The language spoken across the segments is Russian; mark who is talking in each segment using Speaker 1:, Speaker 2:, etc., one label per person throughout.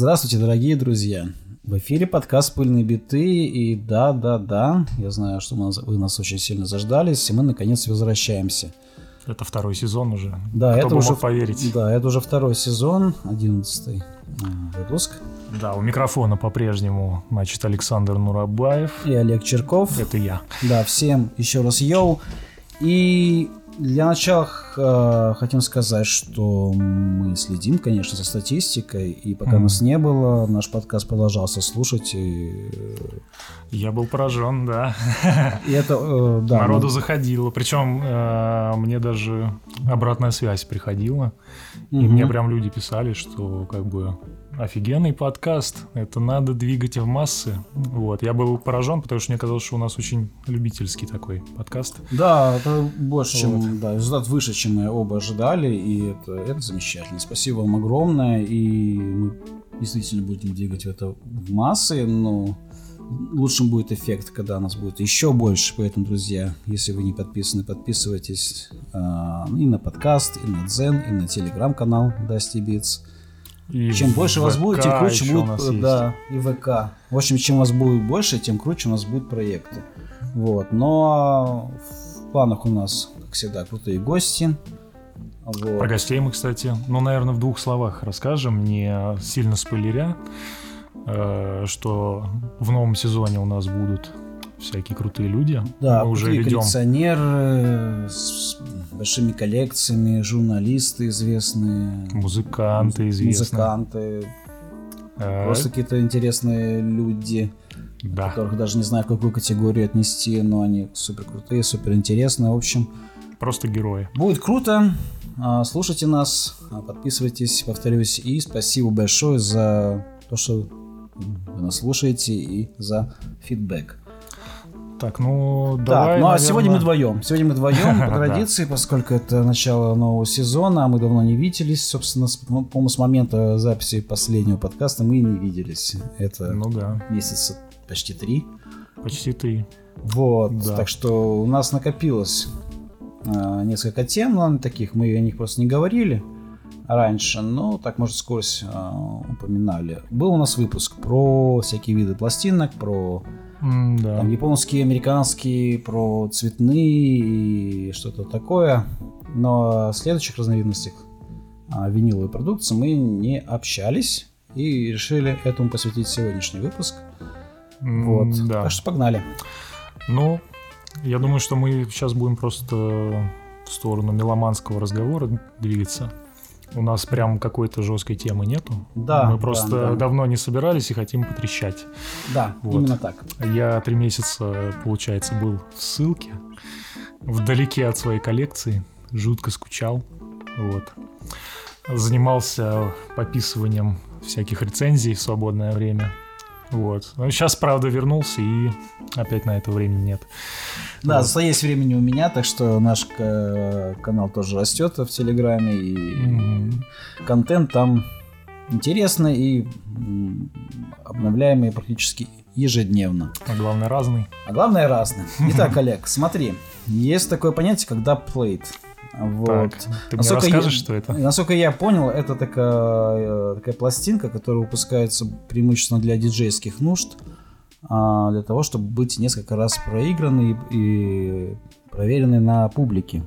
Speaker 1: Здравствуйте, дорогие друзья! В эфире подкаст «Пыльные биты» и да-да-да, я знаю, что мы, вы нас очень сильно заждались, и мы наконец возвращаемся.
Speaker 2: Это второй сезон уже.
Speaker 1: Да,
Speaker 2: Кто
Speaker 1: это уже,
Speaker 2: поверить.
Speaker 1: Да, это уже второй сезон, одиннадцатый а, выпуск.
Speaker 2: Да, у микрофона по-прежнему, значит, Александр Нурабаев.
Speaker 1: И Олег Черков.
Speaker 2: Это я.
Speaker 1: Да, всем еще раз йоу. И для начала э, хотим сказать, что мы следим, конечно, за статистикой, и пока
Speaker 2: Мгм.
Speaker 1: нас не было, наш подкаст продолжался слушать, и,
Speaker 2: Я был поражен, да.
Speaker 1: и это, э, да,
Speaker 2: Народу
Speaker 1: мы-
Speaker 2: заходило. Причем э, мне даже обратная связь приходила. И
Speaker 1: Мгм.
Speaker 2: мне прям люди писали, что как бы офигенный подкаст, это надо двигать в массы. Вот, я был поражен, потому что мне казалось, что у нас очень любительский такой подкаст.
Speaker 1: Да, это больше, чем,
Speaker 2: Вот.
Speaker 1: да, результат выше, чем мы оба ожидали, и это, это замечательно. Спасибо вам огромное, и мы действительно будем двигать это в массы, но лучшим будет эффект, когда нас будет еще больше, поэтому, друзья, если вы не подписаны, подписывайтесь а, и на подкаст, и на Дзен, и на телеграм-канал Dusty Beats.
Speaker 2: И
Speaker 1: Чем больше вас
Speaker 2: ВК
Speaker 1: будет, тем круче будут,
Speaker 2: нас
Speaker 1: э,
Speaker 2: есть.
Speaker 1: да, и ВК. В общем, чем вас будет больше, тем круче у нас будут проекты. Вот. Но в планах у нас, как всегда, крутые гости. Вот.
Speaker 2: Про гостей мы, кстати, ну, наверное, в двух словах расскажем, не сильно спойлеря, э, что в новом сезоне у нас будут всякие крутые люди.
Speaker 1: Да,
Speaker 2: мы уже ведем.
Speaker 1: коллекционеры с большими коллекциями, журналисты известные,
Speaker 2: Музыканты известные.
Speaker 1: музыканты,
Speaker 2: Э,
Speaker 1: просто какие-то интересные люди.
Speaker 2: Да.
Speaker 1: которых даже не знаю, в какую категорию отнести, но они супер крутые, супер интересные. В общем,
Speaker 2: Просто герои.
Speaker 1: будет круто. А, Слушайте нас, а, подписывайтесь, повторюсь, и спасибо большое за то, что вы нас слушаете и за фидбэк.
Speaker 2: Так, ну
Speaker 1: так,
Speaker 2: давай.
Speaker 1: ну а
Speaker 2: наверное,
Speaker 1: сегодня мы вдвоем. Сегодня мы вдвоем по традиции, поскольку это начало нового сезона, а мы давно не виделись. Собственно, с, ну, по-моему, с момента записи последнего подкаста мы и не виделись. Это
Speaker 2: Ну да,
Speaker 1: месяца почти три.
Speaker 2: почти ты.
Speaker 1: Вот,
Speaker 2: Да.
Speaker 1: так что у нас накопилось а, несколько тем, но таких мы о них просто не говорили раньше, но так, может, сквозь а, упоминали. Был у нас выпуск про всякие виды пластинок, про
Speaker 2: М, Да.
Speaker 1: там, японские, американские, про цветные и что-то такое, но о следующих разновидностях а, виниловой продукции мы не общались и решили этому посвятить сегодняшний выпуск.
Speaker 2: М,
Speaker 1: Вот,
Speaker 2: Да.
Speaker 1: так что погнали.
Speaker 2: Ну, я думаю, что мы сейчас будем просто в сторону меломанского разговора двигаться. У нас прям какой-то жесткой темы нету.
Speaker 1: Да,
Speaker 2: Мы
Speaker 1: да,
Speaker 2: просто
Speaker 1: да.
Speaker 2: давно не собирались и хотим потрещать.
Speaker 1: Да,
Speaker 2: Вот.
Speaker 1: именно так.
Speaker 2: Я три месяца, получается, был в ссылке, вдалеке от своей коллекции, жутко скучал. Вот. Занимался пописыванием всяких рецензий в свободное время. Вот. Но сейчас, правда, вернулся и опять на это времени нет.
Speaker 1: Да,
Speaker 2: Вот.
Speaker 1: есть времени у меня, так что наш э, канал тоже растет в Телеграме, и
Speaker 2: Мгм.
Speaker 1: контент там интересный и обновляемый практически ежедневно.
Speaker 2: А главное, разный.
Speaker 1: А главное разный. Итак, Олег, смотри, есть такое понятие, как dubplate. Вот.
Speaker 2: Так, ты мне
Speaker 1: Насколько
Speaker 2: расскажешь,
Speaker 1: я-
Speaker 2: что это?
Speaker 1: Насколько я понял, это такая, э, такая пластинка, которая выпускается преимущественно для диджейских нужд, а, для того, чтобы быть несколько раз проигранной и, проверенной на публике.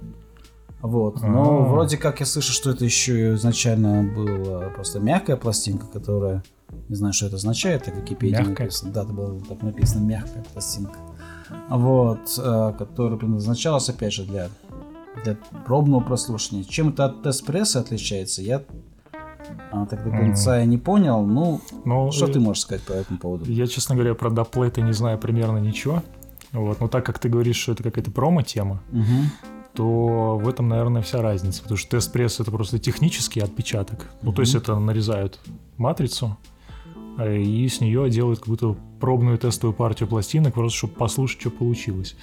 Speaker 1: Вот. Но
Speaker 2: А.
Speaker 1: вроде как я слышу, что это еще изначально была просто мягкая пластинка, которая... Не знаю, что это означает, так в Википедии
Speaker 2: Мягкая?
Speaker 1: написано. Да, это было так написано, мягкая пластинка. Вот, э, которая предназначалась, опять же, для для пробного прослушивания. Чем это от тест-пресса отличается, я а, так до конца и не понял. Ну,
Speaker 2: Ну,
Speaker 1: что
Speaker 2: э,
Speaker 1: ты можешь сказать по этому поводу?
Speaker 2: Я, честно говоря, про доплейты не знаю примерно ничего. Вот. Но так как ты говоришь, что это какая-то промо-тема,
Speaker 1: Мгм.
Speaker 2: то в этом, наверное, вся разница. Потому что тест-пресс это просто технический отпечаток. Ну, то есть это нарезают матрицу, э, и с нее делают какую-то пробную тестовую партию пластинок, просто чтобы послушать, что получилось.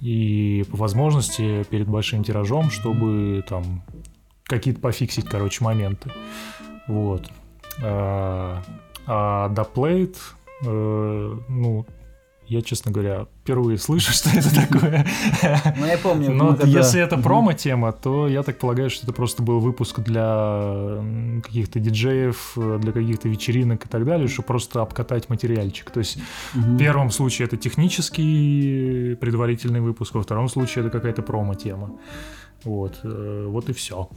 Speaker 2: И по возможности перед большим тиражом, чтобы там какие-то пофиксить, короче, моменты. Вот. А, а доплейт, э, ну, Я, честно говоря, впервые слышу, что это такое.
Speaker 1: Ну, я помню.
Speaker 2: Но если это промо-тема, то я так полагаю, что это просто был выпуск для каких-то диджеев, для каких-то вечеринок и так далее, чтобы просто обкатать материальчик. То есть в первом случае это технический предварительный выпуск, во втором случае это какая-то промо-тема. Вот, э, вот и все.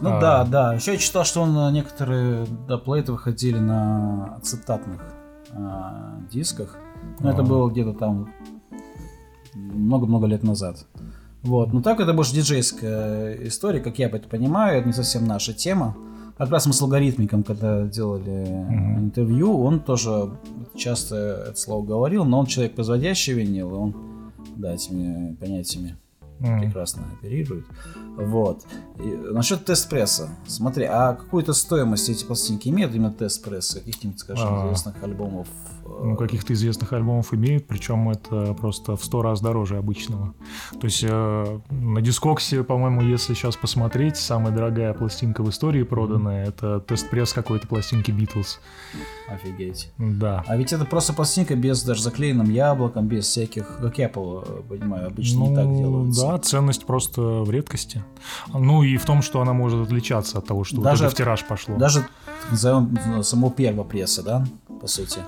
Speaker 1: Ну
Speaker 2: А.
Speaker 1: да, да. Еще я читал, что он, э, некоторые доплейты выходили на ацетатных а, дисках. Но это
Speaker 2: А.
Speaker 1: было где-то там много-много лет назад. Вот. Но так это больше диджейская история, как я это понимаю, это не совсем наша тема. Как раз мы с алгоритмиком, когда делали
Speaker 2: Мгм.
Speaker 1: интервью, он тоже часто это слово говорил, но он человек, производящий винил, и он да, этими понятиями
Speaker 2: М.
Speaker 1: прекрасно оперирует. Вот. И насчет тест-пресса. Смотри, а какую-то стоимость эти пластинки имеют именно тест-пресса? Каких-нибудь, скажем,
Speaker 2: А.
Speaker 1: известных альбомов?
Speaker 2: Ну, каких-то известных альбомов имеют, причем это просто в сто раз дороже обычного. То есть э, на дискоксе, по-моему, если сейчас посмотреть, самая дорогая пластинка в истории проданная, это тест-пресс какой-то пластинки Битлз.
Speaker 1: Офигеть.
Speaker 2: Да.
Speaker 1: А ведь это просто пластинка без даже заклеенным яблоком, без всяких, как я по- понимаю, обычно не так
Speaker 2: Ну,
Speaker 1: делаются.
Speaker 2: да, ценность просто в редкости. Ну и в том, что она может отличаться от того, что
Speaker 1: Даже-
Speaker 2: вот это в тираж пошло.
Speaker 1: Даже, назовем, ну, само первого пресса, да, по сути.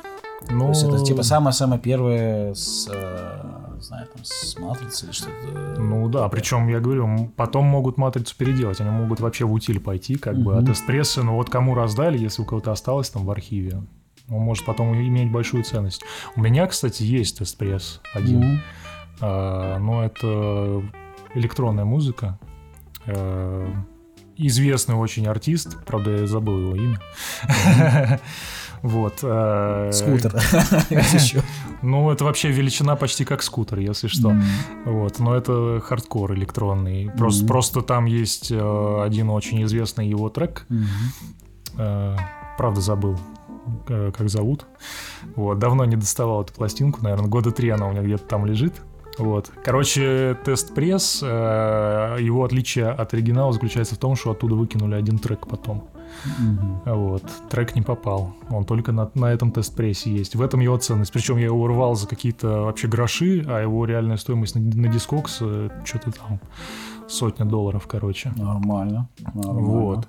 Speaker 2: Ну,
Speaker 1: То есть это типа самое-самое первое с, э, знаю, там, с матрицы или что-то.
Speaker 2: Ну да, причем я говорю, потом могут матрицу переделать, они могут вообще в утиль пойти, как бы, от эспрессы, ну вот кому раздали, если у кого-то осталось там в архиве, он может потом иметь большую ценность. У меня, кстати, есть эспресс один. А, но это электронная музыка, А, известный очень артист, правда, я забыл его имя. Вот. а,
Speaker 1: Скутер.
Speaker 2: Ну, это вообще величина почти как скутер, если что. Вот, но это хардкор электронный. Просто, там есть э, один очень известный его трек. Э, правда, забыл, э, как зовут. Вот, давно не доставал эту пластинку, наверное, года три она у меня где-то там лежит. Вот. Короче, тест-пресс, э, его отличие от оригинала заключается в том, что оттуда выкинули один трек потом.
Speaker 1: Мгм.
Speaker 2: Вот. Трек не попал. Он только на, на этом тест-прессе есть. В этом его ценность. Причем я его урвал за какие-то вообще гроши, а его реальная стоимость на, на Discogs э, что-то там сотня долларов, короче.
Speaker 1: Нормально. нормально.
Speaker 2: Вот.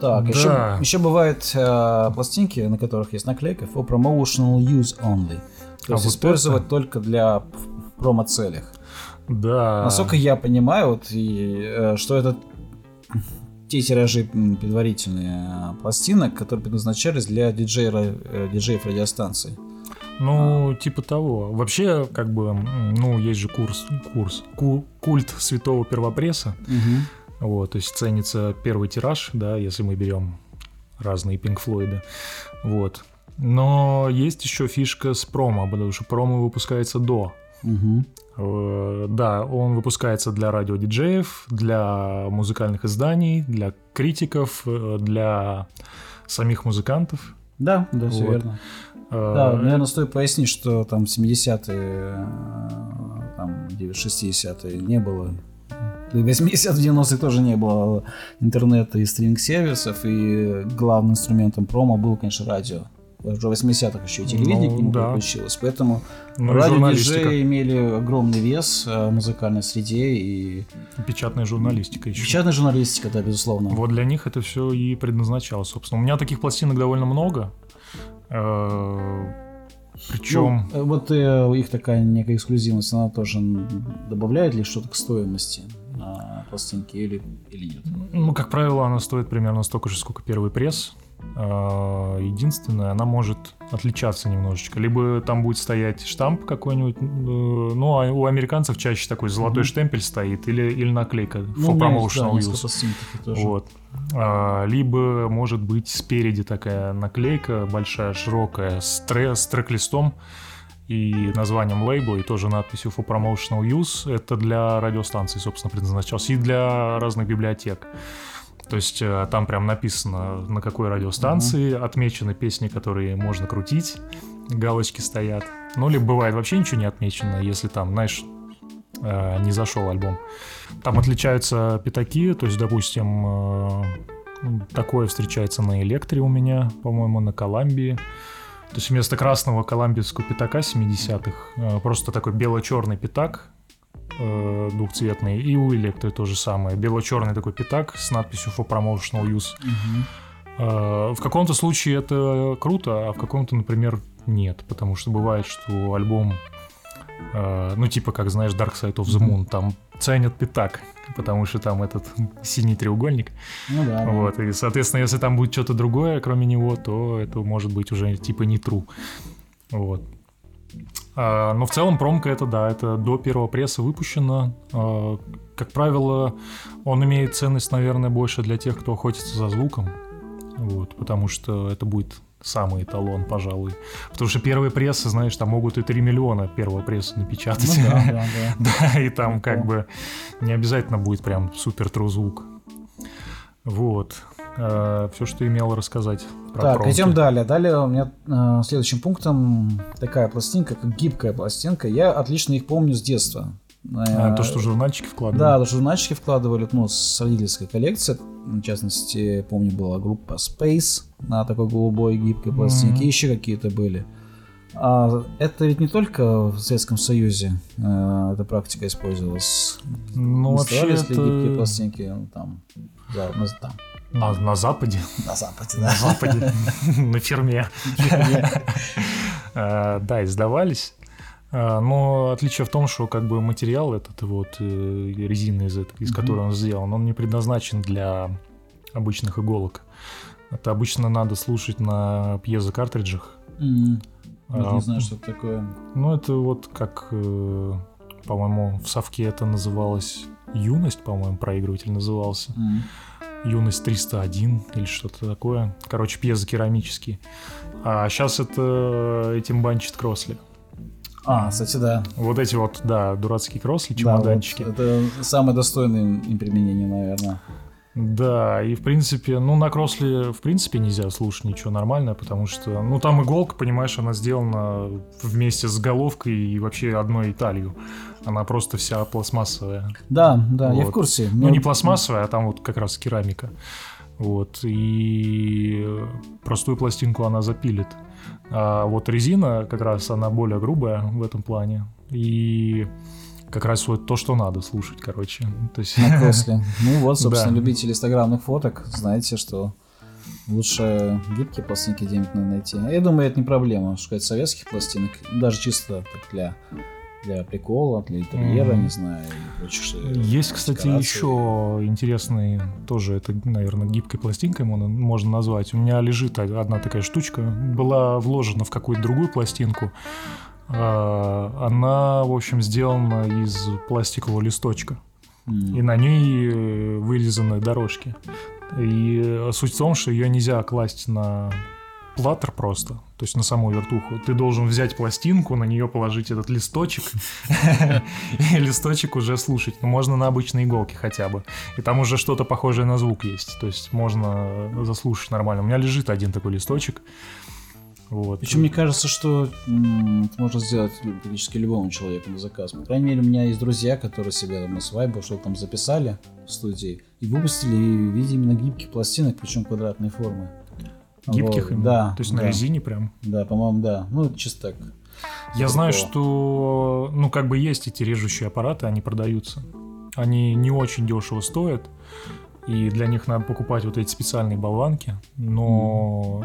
Speaker 1: Так,
Speaker 2: Да.
Speaker 1: еще, еще бывают э, пластинки, на которых есть наклейка for promotional use only. То
Speaker 2: А
Speaker 1: есть
Speaker 2: вот
Speaker 1: использовать только для промо-целях.
Speaker 2: Да.
Speaker 1: Насколько я понимаю, вот, и, э, что это те тиражи предварительные э, пластинок, которые предназначались для диджея, э, диджеев радиостанций.
Speaker 2: Ну, типа того. Вообще, как бы, ну, есть же курс, курс, ку- культ святого первопресса. Вот, то есть ценится первый тираж, да, если мы берем разные Pink Флойды. Вот. Но есть еще фишка с промо, потому что промо выпускается до. Э, Да, он выпускается для радиодиджеев, для музыкальных изданий, для критиков, э, для самих музыкантов.
Speaker 1: Да, да, все
Speaker 2: Вот.
Speaker 1: верно.
Speaker 2: Э,
Speaker 1: Да, наверное, стоит пояснить, что там в 70-е, э, там, 60-е не было. Да и в 80-е, 90-е тоже не было интернета и стриминг-сервисов, и главным инструментом промо было, конечно, радио. Уже в 80-х еще и телевидение
Speaker 2: Ну,
Speaker 1: к нему
Speaker 2: да.
Speaker 1: подключилось, поэтому
Speaker 2: ну и журналистика.
Speaker 1: радио-диджеи имели огромный вес э, в музыкальной среде и
Speaker 2: Печатная журналистика еще.
Speaker 1: печатная журналистика, да, безусловно.
Speaker 2: Вот для них это все и предназначалось, собственно. У меня таких пластинок довольно много. Причем,
Speaker 1: Ну, э, вот э, их такая некая эксклюзивность, она тоже добавляет ли что-то к стоимости на пластинке или, или нет?
Speaker 2: ну, как правило, она стоит примерно столько же, сколько первый пресс. Э, Единственное, она может отличаться немножечко. Либо там будет стоять штамп какой-нибудь, э, ну, а у американцев чаще такой золотой
Speaker 1: Мгм.
Speaker 2: штемпель стоит, или, или наклейка
Speaker 1: Ну,
Speaker 2: for
Speaker 1: у меня есть, да,
Speaker 2: promotional
Speaker 1: несколько
Speaker 2: use. Вот. А, либо может быть спереди такая наклейка большая, широкая, с, тре- с трек-листом и названием лейбла, и тоже надписью for promotional use. Это для радиостанций, собственно, предназначалось, и для разных библиотек. То есть э, там прям написано, на какой радиостанции, отмечены песни, которые можно крутить, галочки стоят. Ну, либо бывает вообще ничего не отмечено, если там, знаешь, э, не зашел альбом. Там отличаются пятаки, то есть, допустим, э, такое встречается на Электре у меня, по-моему, на Коламбии. То есть вместо красного коламбийского пятака 70-х э, просто такой бело-черный пятак э, двухцветный. И у Электро то же самое. Бело-черный такой пятак с надписью for promotional use. Э, В каком-то случае это круто, а в каком-то, например, нет. Потому что бывает, что альбом, э, ну типа, как знаешь, Dark Side of the Moon, там ценят пятак, потому что там этот синий треугольник.
Speaker 1: Ну да.
Speaker 2: Вот, и, соответственно, если там будет что-то другое, кроме него, то это может быть уже типа не true. Вот. А, но в целом промка это, да, это до первого пресса выпущено. А, как правило, он имеет ценность, наверное, больше для тех, кто охотится за звуком. Вот, потому что это будет самый эталон, пожалуй. Потому что первые прессы, знаешь, там могут и 3 миллиона первого пресса напечатать.
Speaker 1: Ну да, да, да.
Speaker 2: Да, и там как бы не обязательно будет прям супер true звук. Вот. Все, что имел рассказать про
Speaker 1: Так,
Speaker 2: промки.
Speaker 1: идем далее. Далее у меня э, следующим пунктом такая пластинка, как гибкая пластинка. Я отлично их помню с детства.
Speaker 2: А,
Speaker 1: Э,
Speaker 2: то, что журнальчики вкладывали.
Speaker 1: Да, то, что журнальчики вкладывали, ну, с родительской коллекции. В частности, помню, была группа Space на такой голубой гибкой пластинке. И еще какие-то были. А это ведь не только в Советском Союзе э, эта практика использовалась.
Speaker 2: Ну, вообще
Speaker 1: ли гибкие
Speaker 2: это
Speaker 1: пластинки ну, там, да, ну, там,
Speaker 2: на, на Западе.
Speaker 1: на Западе,
Speaker 2: На
Speaker 1: да.
Speaker 2: Западе. На ферме. Э, Да, издавались. Э, Но отличие в том, что как бы материал этот вот э, резины из, из которой он сделан, он не предназначен для обычных иголок. Это обычно надо слушать на пьезо-картриджах.
Speaker 1: М, вот
Speaker 2: А,
Speaker 1: Не знаю, что это такое.
Speaker 2: Ну, это вот как, по-моему, в совке это называлось «Юность», по-моему, проигрыватель назывался.
Speaker 1: М.
Speaker 2: Юность 301 или что-то такое. Короче, пьезокерамический. А сейчас это этим банчит Кросли.
Speaker 1: А, кстати, да.
Speaker 2: Вот эти вот, да, дурацкие Кросли,
Speaker 1: Да,
Speaker 2: чемоданчики.
Speaker 1: вот это самое достойное им применение, наверное.
Speaker 2: Да, и в принципе, ну на Кросли в принципе нельзя слушать ничего нормальное, потому что, ну там иголка, понимаешь, она сделана вместе с головкой и вообще одной талью. Она просто вся пластмассовая.
Speaker 1: Да, да, я
Speaker 2: Вот.
Speaker 1: в курсе.
Speaker 2: Ну,
Speaker 1: Мне-
Speaker 2: не пластмассовая, а там вот как раз керамика. Вот, и простую пластинку она запилит. А вот резина как раз, она более грубая в этом плане. И как раз вот то, что надо слушать, короче. То есть...
Speaker 1: на Кросле. Ну вот, собственно,
Speaker 2: Да.
Speaker 1: любители инстаграмных фоток, знаете, что лучше гибкие пластинки где-нибудь надо найти. А Я думаю, это не проблема, шукать советских пластинок, даже чисто так для, для прикола, для интерьера,
Speaker 2: Мгм.
Speaker 1: не знаю, и прочих.
Speaker 2: Есть, кстати, еще интересный, тоже это, наверное, гибкой пластинкой можно, можно назвать. У меня лежит одна такая штучка, была вложена в какую-то другую пластинку. А, Она, в общем, сделана из пластикового листочка. И на ней э, вырезаны дорожки. И э, суть в том, что ее нельзя класть на платтер просто, то есть на саму вертуху. Ты должен взять пластинку, на нее положить этот листочек, и листочек уже слушать. Ну, можно на обычной иголке хотя бы. И там уже что-то похожее на звук есть. То есть можно заслушать нормально. У меня лежит один такой листочек. Вот.
Speaker 1: Причем мне кажется, что м, это можно сделать практически любому человеку на заказ. По крайней мере, у меня есть друзья, которые себе там на свайбу что-то там записали в студии и выпустили в виде именно гибких пластинок, причем квадратной формы.
Speaker 2: Гибких
Speaker 1: Вот,
Speaker 2: именно?
Speaker 1: Да.
Speaker 2: То есть на
Speaker 1: да.
Speaker 2: резине прям.
Speaker 1: Да, по-моему, да. Ну, чисто так.
Speaker 2: Я знаю,
Speaker 1: Такого.
Speaker 2: что, ну, как бы есть эти режущие аппараты, они продаются. Они не очень дешево стоят, и для них надо покупать вот эти специальные болванки, но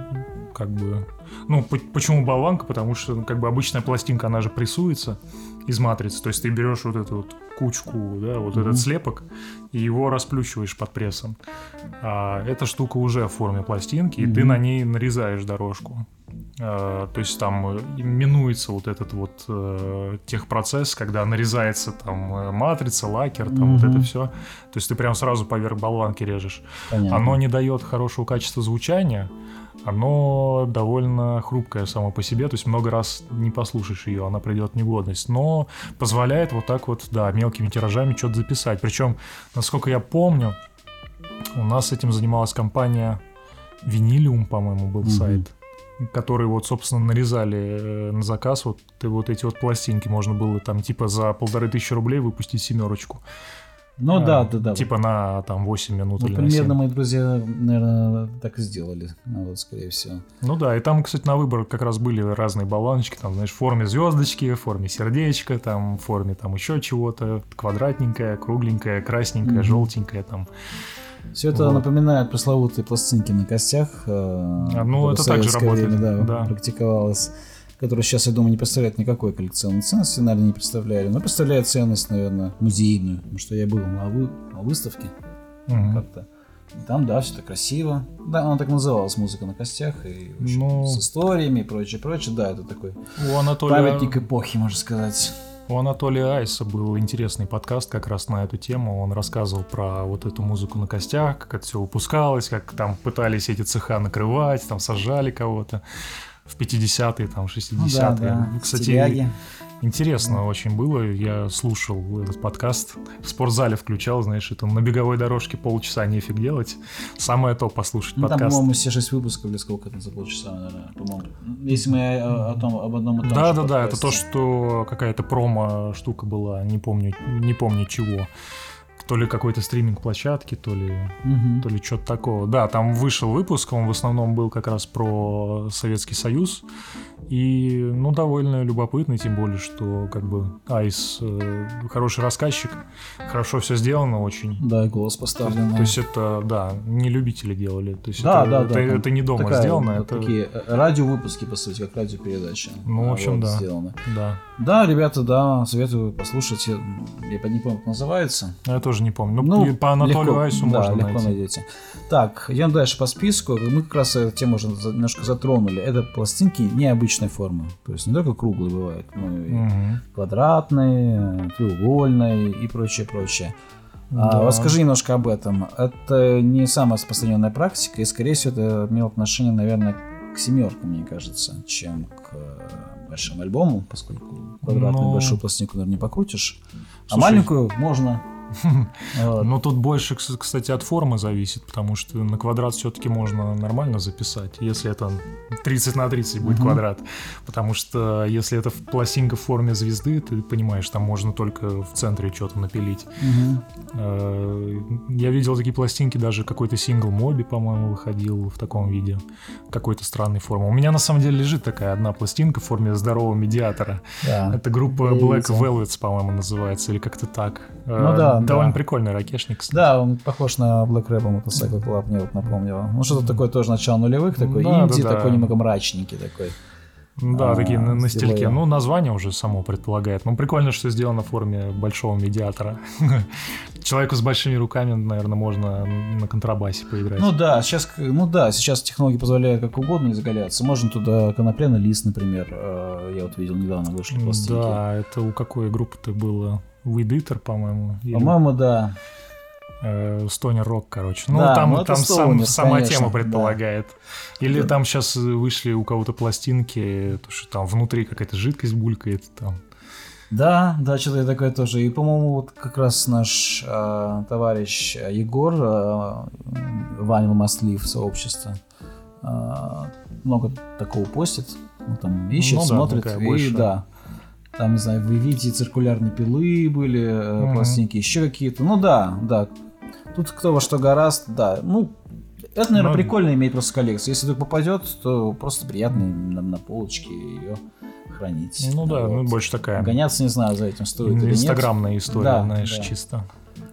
Speaker 2: как бы... Ну, по- почему болванка? Потому что, ну, как бы, обычная пластинка, она же прессуется из матрицы, то есть ты берешь вот эту вот кучку, да, вот
Speaker 1: Мгм.
Speaker 2: этот слепок, и его расплющиваешь под прессом. А эта штука уже в форме пластинки, и ты на ней нарезаешь дорожку. А, то есть там э, минуется вот этот вот э, техпроцесс, когда нарезается там э, матрица, лакер, там вот
Speaker 1: Мгм.
Speaker 2: это все. То есть ты прям сразу поверх болванки режешь.
Speaker 1: Понятно.
Speaker 2: Оно не дает хорошего качества звучания, оно довольно хрупкое само по себе, то есть много раз не послушаешь ее, она придет в негодность, но позволяет вот так вот, да, мелкими тиражами что-то записать. Причем, насколько я помню, у нас этим занималась компания Винилиум, по-моему, был
Speaker 1: Мгм.
Speaker 2: сайт, который вот, собственно, нарезали э, на заказ вот, и вот эти вот пластинки. Можно было там типа за полторы тысячи рублей выпустить семерочку.
Speaker 1: Ну
Speaker 2: А,
Speaker 1: да, да, да.
Speaker 2: Типа на там 8 минут
Speaker 1: Ну,
Speaker 2: или на
Speaker 1: примерно
Speaker 2: 7.
Speaker 1: мои друзья, наверное, так и сделали. Ну, вот, скорее всего.
Speaker 2: Ну да, и там, кстати, на выбор как раз были разные баллончики, там, знаешь, в форме звездочки, в форме сердечка, там, в форме там еще чего-то, квадратненькая, кругленькая, красненькая,
Speaker 1: Мгм.
Speaker 2: желтенькая, там.
Speaker 1: Все это
Speaker 2: Вот.
Speaker 1: напоминает пресловутые пластинки на костях. э,
Speaker 2: А, ну, это
Speaker 1: в
Speaker 2: так же
Speaker 1: советское
Speaker 2: работает,
Speaker 1: время, да,
Speaker 2: да.
Speaker 1: практиковалось. Которые сейчас, я думаю, не представляют никакой коллекционной ценности, наверное, не представляли. Но представляют ценность, наверное, музейную. Потому что я был на, вы- на выставке
Speaker 2: Мгм.
Speaker 1: как-то. И Там, да, все так красиво. Да, она так называлась, музыка на костях. И общем,
Speaker 2: Ну.
Speaker 1: с историями и прочее, прочее. Да, это такой
Speaker 2: У Анатолия,
Speaker 1: памятник эпохи, можно сказать.
Speaker 2: У Анатолия Айса был интересный подкаст как раз на эту тему. Он рассказывал про вот эту музыку на костях, как это все выпускалось, как там пытались эти цеха накрывать, там сажали кого-то в 50-е, там, 60-е.
Speaker 1: Ну да, да.
Speaker 2: Кстати,
Speaker 1: Стиляги.
Speaker 2: Интересно очень было. Я слушал этот подкаст. В спортзале включал, знаешь, это на беговой дорожке полчаса нефиг делать. Самое то послушать
Speaker 1: Ну, там,
Speaker 2: подкаст.
Speaker 1: по-моему, все шесть выпусков или сколько там за полчаса, наверное, по-моему. Если мы о, о том, об одном и том
Speaker 2: Да, да, да, это
Speaker 1: подкасте.
Speaker 2: то, что какая-то промо штука была, не помню, не помню чего. То ли какой-то стриминг площадки, то ли,
Speaker 1: Мгм.
Speaker 2: то ли что-то такого. Да, там вышел выпуск, он в основном был как раз про Советский Союз. И, ну, довольно любопытный, тем более, что как бы Айс э, хороший рассказчик, хорошо все сделано очень.
Speaker 1: Да, и голос поставлен.
Speaker 2: То есть это, да, не любители делали. То есть
Speaker 1: да,
Speaker 2: это,
Speaker 1: да,
Speaker 2: это,
Speaker 1: да. там
Speaker 2: это не дома
Speaker 1: такая,
Speaker 2: сделано,
Speaker 1: вот
Speaker 2: это...
Speaker 1: Такие э, радиовыпуски, по сути, как радиопередача.
Speaker 2: Ну, в общем,
Speaker 1: вот
Speaker 2: да.
Speaker 1: Сделаны.
Speaker 2: Да.
Speaker 1: Да, ребята, да, советую послушать. Я, я не помню, как называется.
Speaker 2: Я тоже не помню. Ну, и по Анатолию
Speaker 1: легко-
Speaker 2: Айсу
Speaker 1: да,
Speaker 2: можно
Speaker 1: легко
Speaker 2: найти.
Speaker 1: найдете. Так, идем дальше по списку. Мы как раз эту тему уже немножко затронули. Это пластинки необычной формы. То есть не только круглые бывают, но и
Speaker 2: Мгм.
Speaker 1: квадратные, треугольные и прочее, прочее. А,
Speaker 2: Да.
Speaker 1: вот скажи немножко об этом. Это не самая распространенная практика, и, скорее всего, это имело отношение, наверное, к семеркам, мне кажется, чем к э, большим альбому, поскольку квадратную
Speaker 2: Ну,
Speaker 1: большую пластинку, наверное, не покрутишь. а
Speaker 2: слушай,
Speaker 1: маленькую можно. Вот.
Speaker 2: Но тут больше, кс- кстати, от формы зависит, потому что на квадрат все-таки можно нормально записать, если это 30 на 30 будет квадрат. Потому что если это пластинка в форме звезды, ты понимаешь, там можно только в центре что-то напилить. Э, Я видел такие пластинки, даже какой-то сингл Моби, по-моему, выходил в таком виде. Какой-то странной формы. У меня на самом деле лежит такая одна пластинка в форме здорового медиатора.
Speaker 1: Да.
Speaker 2: Это группа Black. Velvets, по-моему, называется, или как-то так.
Speaker 1: Ну
Speaker 2: Э,
Speaker 1: да,
Speaker 2: Довольно
Speaker 1: да.
Speaker 2: прикольный ракешник, кстати.
Speaker 1: Да, он похож на Black Rebel Motorcycle Club, мне вот напомнило. Ну, что-то такое тоже начало нулевых, такой
Speaker 2: Да,
Speaker 1: инди,
Speaker 2: да, да.
Speaker 1: такой немного мрачненький такой.
Speaker 2: Да,
Speaker 1: А,
Speaker 2: такие на, на
Speaker 1: с
Speaker 2: стельке.
Speaker 1: дилеем.
Speaker 2: Ну, название уже само предполагает. Ну, прикольно, что сделано в форме большого медиатора. Человеку с большими руками, наверное, можно на контрабасе поиграть.
Speaker 1: Ну да, сейчас, ну да, сейчас технологии позволяют как угодно изгаляться. Можно туда конопляный лист, например. э, Я вот видел недавно вышли пластинки.
Speaker 2: да, это у какой группы-то было? Weed Eater, по-моему.
Speaker 1: По-моему, да.
Speaker 2: э, Stoner Rock, короче. Ну,
Speaker 1: Да,
Speaker 2: там,
Speaker 1: ну
Speaker 2: там сам-
Speaker 1: Stoner,
Speaker 2: сама
Speaker 1: конечно,
Speaker 2: тема
Speaker 1: да.
Speaker 2: предполагает. Или
Speaker 1: Да.
Speaker 2: там сейчас вышли у кого-то пластинки, то, что там внутри какая-то жидкость булькает. Там.
Speaker 1: Да, да, что-то такое тоже. И, по-моему, вот как раз наш э, товарищ э, Егор, э, Ванил Маслив, сообщество, э, много такого постит. Он там ищет,
Speaker 2: Ну да,
Speaker 1: смотрит.
Speaker 2: такая
Speaker 1: и
Speaker 2: больше.
Speaker 1: да. Там, не знаю, вы видите, циркулярные пилы были,
Speaker 2: Мгм.
Speaker 1: пластинки, еще какие-то. Ну да, да. Тут кто во что гораст, да. Ну, это, наверное,
Speaker 2: Ну,
Speaker 1: прикольно иметь просто коллекцию. Если вдруг попадет, то просто приятно на, на полочке ее хранить.
Speaker 2: Ну да, ну
Speaker 1: Вот.
Speaker 2: больше такая
Speaker 1: Гоняться не знаю, за этим стоит или нет.
Speaker 2: инстаграмная история,
Speaker 1: Да,
Speaker 2: знаешь,
Speaker 1: да.
Speaker 2: чисто.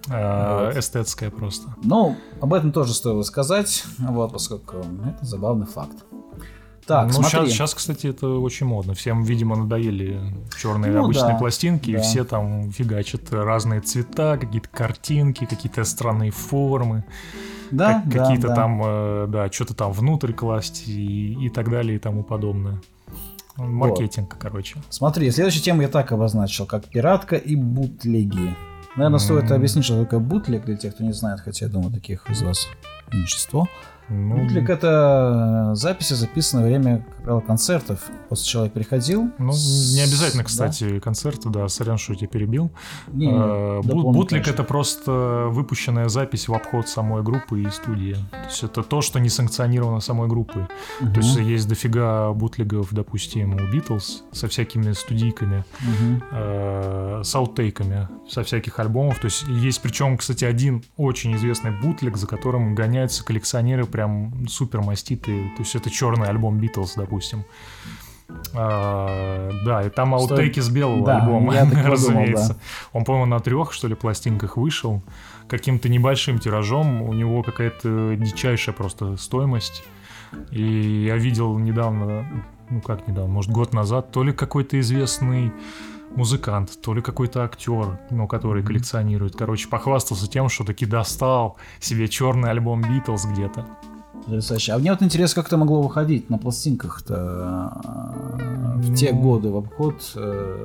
Speaker 2: Э,
Speaker 1: Вот.
Speaker 2: Эстетская просто.
Speaker 1: Ну, об этом тоже стоило сказать, вот, поскольку это забавный факт. Так,
Speaker 2: ну,
Speaker 1: смотри.
Speaker 2: Сейчас, кстати, это очень модно. Всем, видимо, надоели черные
Speaker 1: Ну
Speaker 2: обычные
Speaker 1: да,
Speaker 2: пластинки, и
Speaker 1: да.
Speaker 2: все там фигачат разные цвета, какие-то картинки, какие-то странные формы,
Speaker 1: да,
Speaker 2: как-
Speaker 1: да,
Speaker 2: какие-то
Speaker 1: да.
Speaker 2: там, э, да, что-то там внутрь класть и, и так далее и тому подобное. Маркетинг, короче.
Speaker 1: Смотри, следующую тему я так обозначил, как пиратка и бутлеги. Наверное, стоит
Speaker 2: М.
Speaker 1: объяснить, что такое бутлег для тех, кто не знает, хотя я думаю, таких из вас меньшинство.
Speaker 2: Ну,
Speaker 1: Бутлик это записи, записанные во время, как правило, концертов. После человек приходил.
Speaker 2: ну,
Speaker 1: с-
Speaker 2: не обязательно,
Speaker 1: да?
Speaker 2: кстати, концерты, да, сорян, что я тебя перебил.
Speaker 1: Не, не,
Speaker 2: Э,
Speaker 1: дополню,
Speaker 2: Бутлик
Speaker 1: конечно.
Speaker 2: это просто выпущенная запись в обход самой группы и студии. То есть это то, что не санкционировано самой группой.
Speaker 1: Мгм,
Speaker 2: То есть есть дофига бутлигов, допустим, у Битлз со всякими студийками,
Speaker 1: мгм.
Speaker 2: э, с аутейками со всяких альбомов. То есть есть причем, кстати, один очень известный бутлик, за которым гоняются коллекционеры прям супер маститые. То есть это черный альбом Битлз, допустим. А, да, и там
Speaker 1: Стой.
Speaker 2: аутейки с белого
Speaker 1: Да,
Speaker 2: альбома, разумеется.
Speaker 1: да.
Speaker 2: Он, по-моему, на трех, что ли, пластинках вышел. Каким-то небольшим тиражом. У него какая-то дичайшая просто стоимость. И я видел недавно, ну как недавно, может год назад, то ли какой-то известный музыкант, то ли какой-то актер, ну, который коллекционирует. Короче, похвастался тем, что таки достал себе черный альбом Битлз где-то.
Speaker 1: Потрясающе. А мне вот интересно, как это могло выходить на пластинках-то э, в те
Speaker 2: Ну.
Speaker 1: годы в обход, э,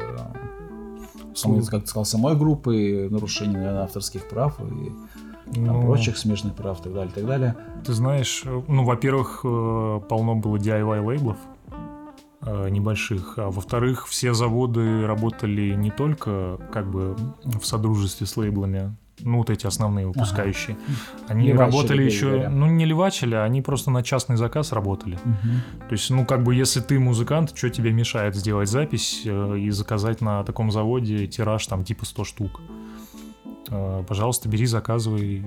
Speaker 1: самой, как ты сказал, самой группы, нарушение наверное, авторских прав и там,
Speaker 2: Ну,
Speaker 1: прочих смежных прав и так далее, и так далее.
Speaker 2: Ты знаешь, э, ну, во-первых, э, полно было DIY лейблов небольших, а во-вторых, все заводы работали не только как бы в содружестве с лейблами, ну, вот эти основные выпускающие. Они
Speaker 1: Левачили,
Speaker 2: работали еще,
Speaker 1: говоря.
Speaker 2: ну, не левачили, они просто на частный заказ работали. То есть, ну, как бы, если ты музыкант, что тебе мешает сделать запись э, и заказать на таком заводе тираж там типа 100 штук? Э, Пожалуйста, бери, заказывай.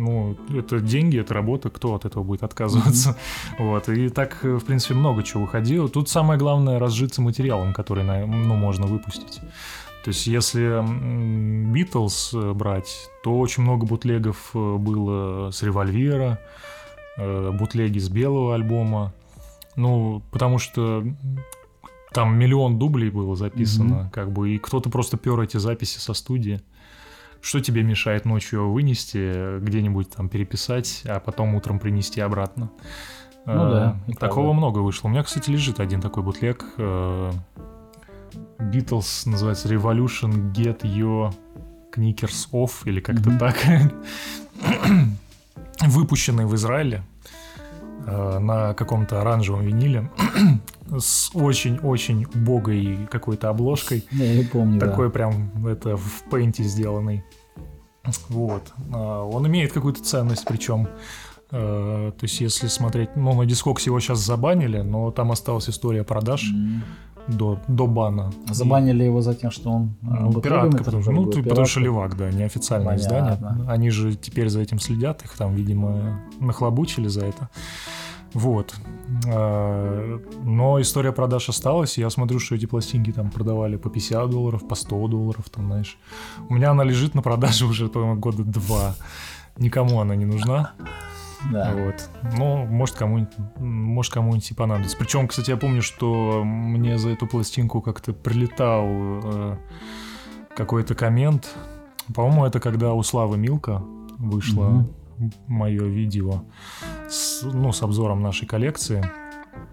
Speaker 2: Э, Ну, это деньги, это работа, кто от этого будет отказываться? Вот, и так, э, в принципе, много чего выходило. Тут самое главное разжиться материалом, который, ну, можно выпустить. То есть, если Битлз брать, то очень много бутлегов э, было с револьвера, э, бутлеги с белого альбома. Ну, потому что там миллион дублей было записано, как бы, и кто-то просто пер эти записи со студии. Что тебе мешает ночью его вынести, э, где-нибудь там переписать, а потом утром принести обратно?
Speaker 1: Ну
Speaker 2: Э,
Speaker 1: да, и
Speaker 2: Такого
Speaker 1: правда.
Speaker 2: много вышло. У меня, кстати, лежит один такой бутлег. э, Beatles называется Revolution Get Your Knickers Off или как-то
Speaker 1: Мгм.
Speaker 2: так. Выпущенный в Израиле э, на каком-то оранжевом виниле с очень-очень убогой какой-то обложкой.
Speaker 1: Да, я помню, да.
Speaker 2: Такой прям это в пейнте сделанный. Вот. А, Он имеет какую-то ценность, причем. э, То есть, если смотреть, ну, на Discogs его сейчас забанили, но там осталась история продаж
Speaker 1: М.
Speaker 2: до, до бана.
Speaker 1: Забанили его за тем, что он
Speaker 2: Ну,
Speaker 1: об
Speaker 2: пиратка,
Speaker 1: торгует,
Speaker 2: потому, что- ну, ты- потому что левак, да, неофициальное
Speaker 1: Понятно.
Speaker 2: издание. Они же теперь за этим следят, их там, видимо, нахлобучили за это. Вот. А, Но история продаж осталась, и я смотрю, что эти пластинки там продавали по 50 долларов, по 100 долларов, там, знаешь. У меня она лежит на продаже уже, по-моему, года два. Никому она не нужна.
Speaker 1: Да.
Speaker 2: Вот. Ну, может, кому-нибудь, может, кому-нибудь и понадобится. Причем, кстати, я помню, что мне за эту пластинку как-то прилетал э, какой-то коммент. По-моему, это когда у Славы Милка вышло мое видео с, ну, с обзором нашей коллекции.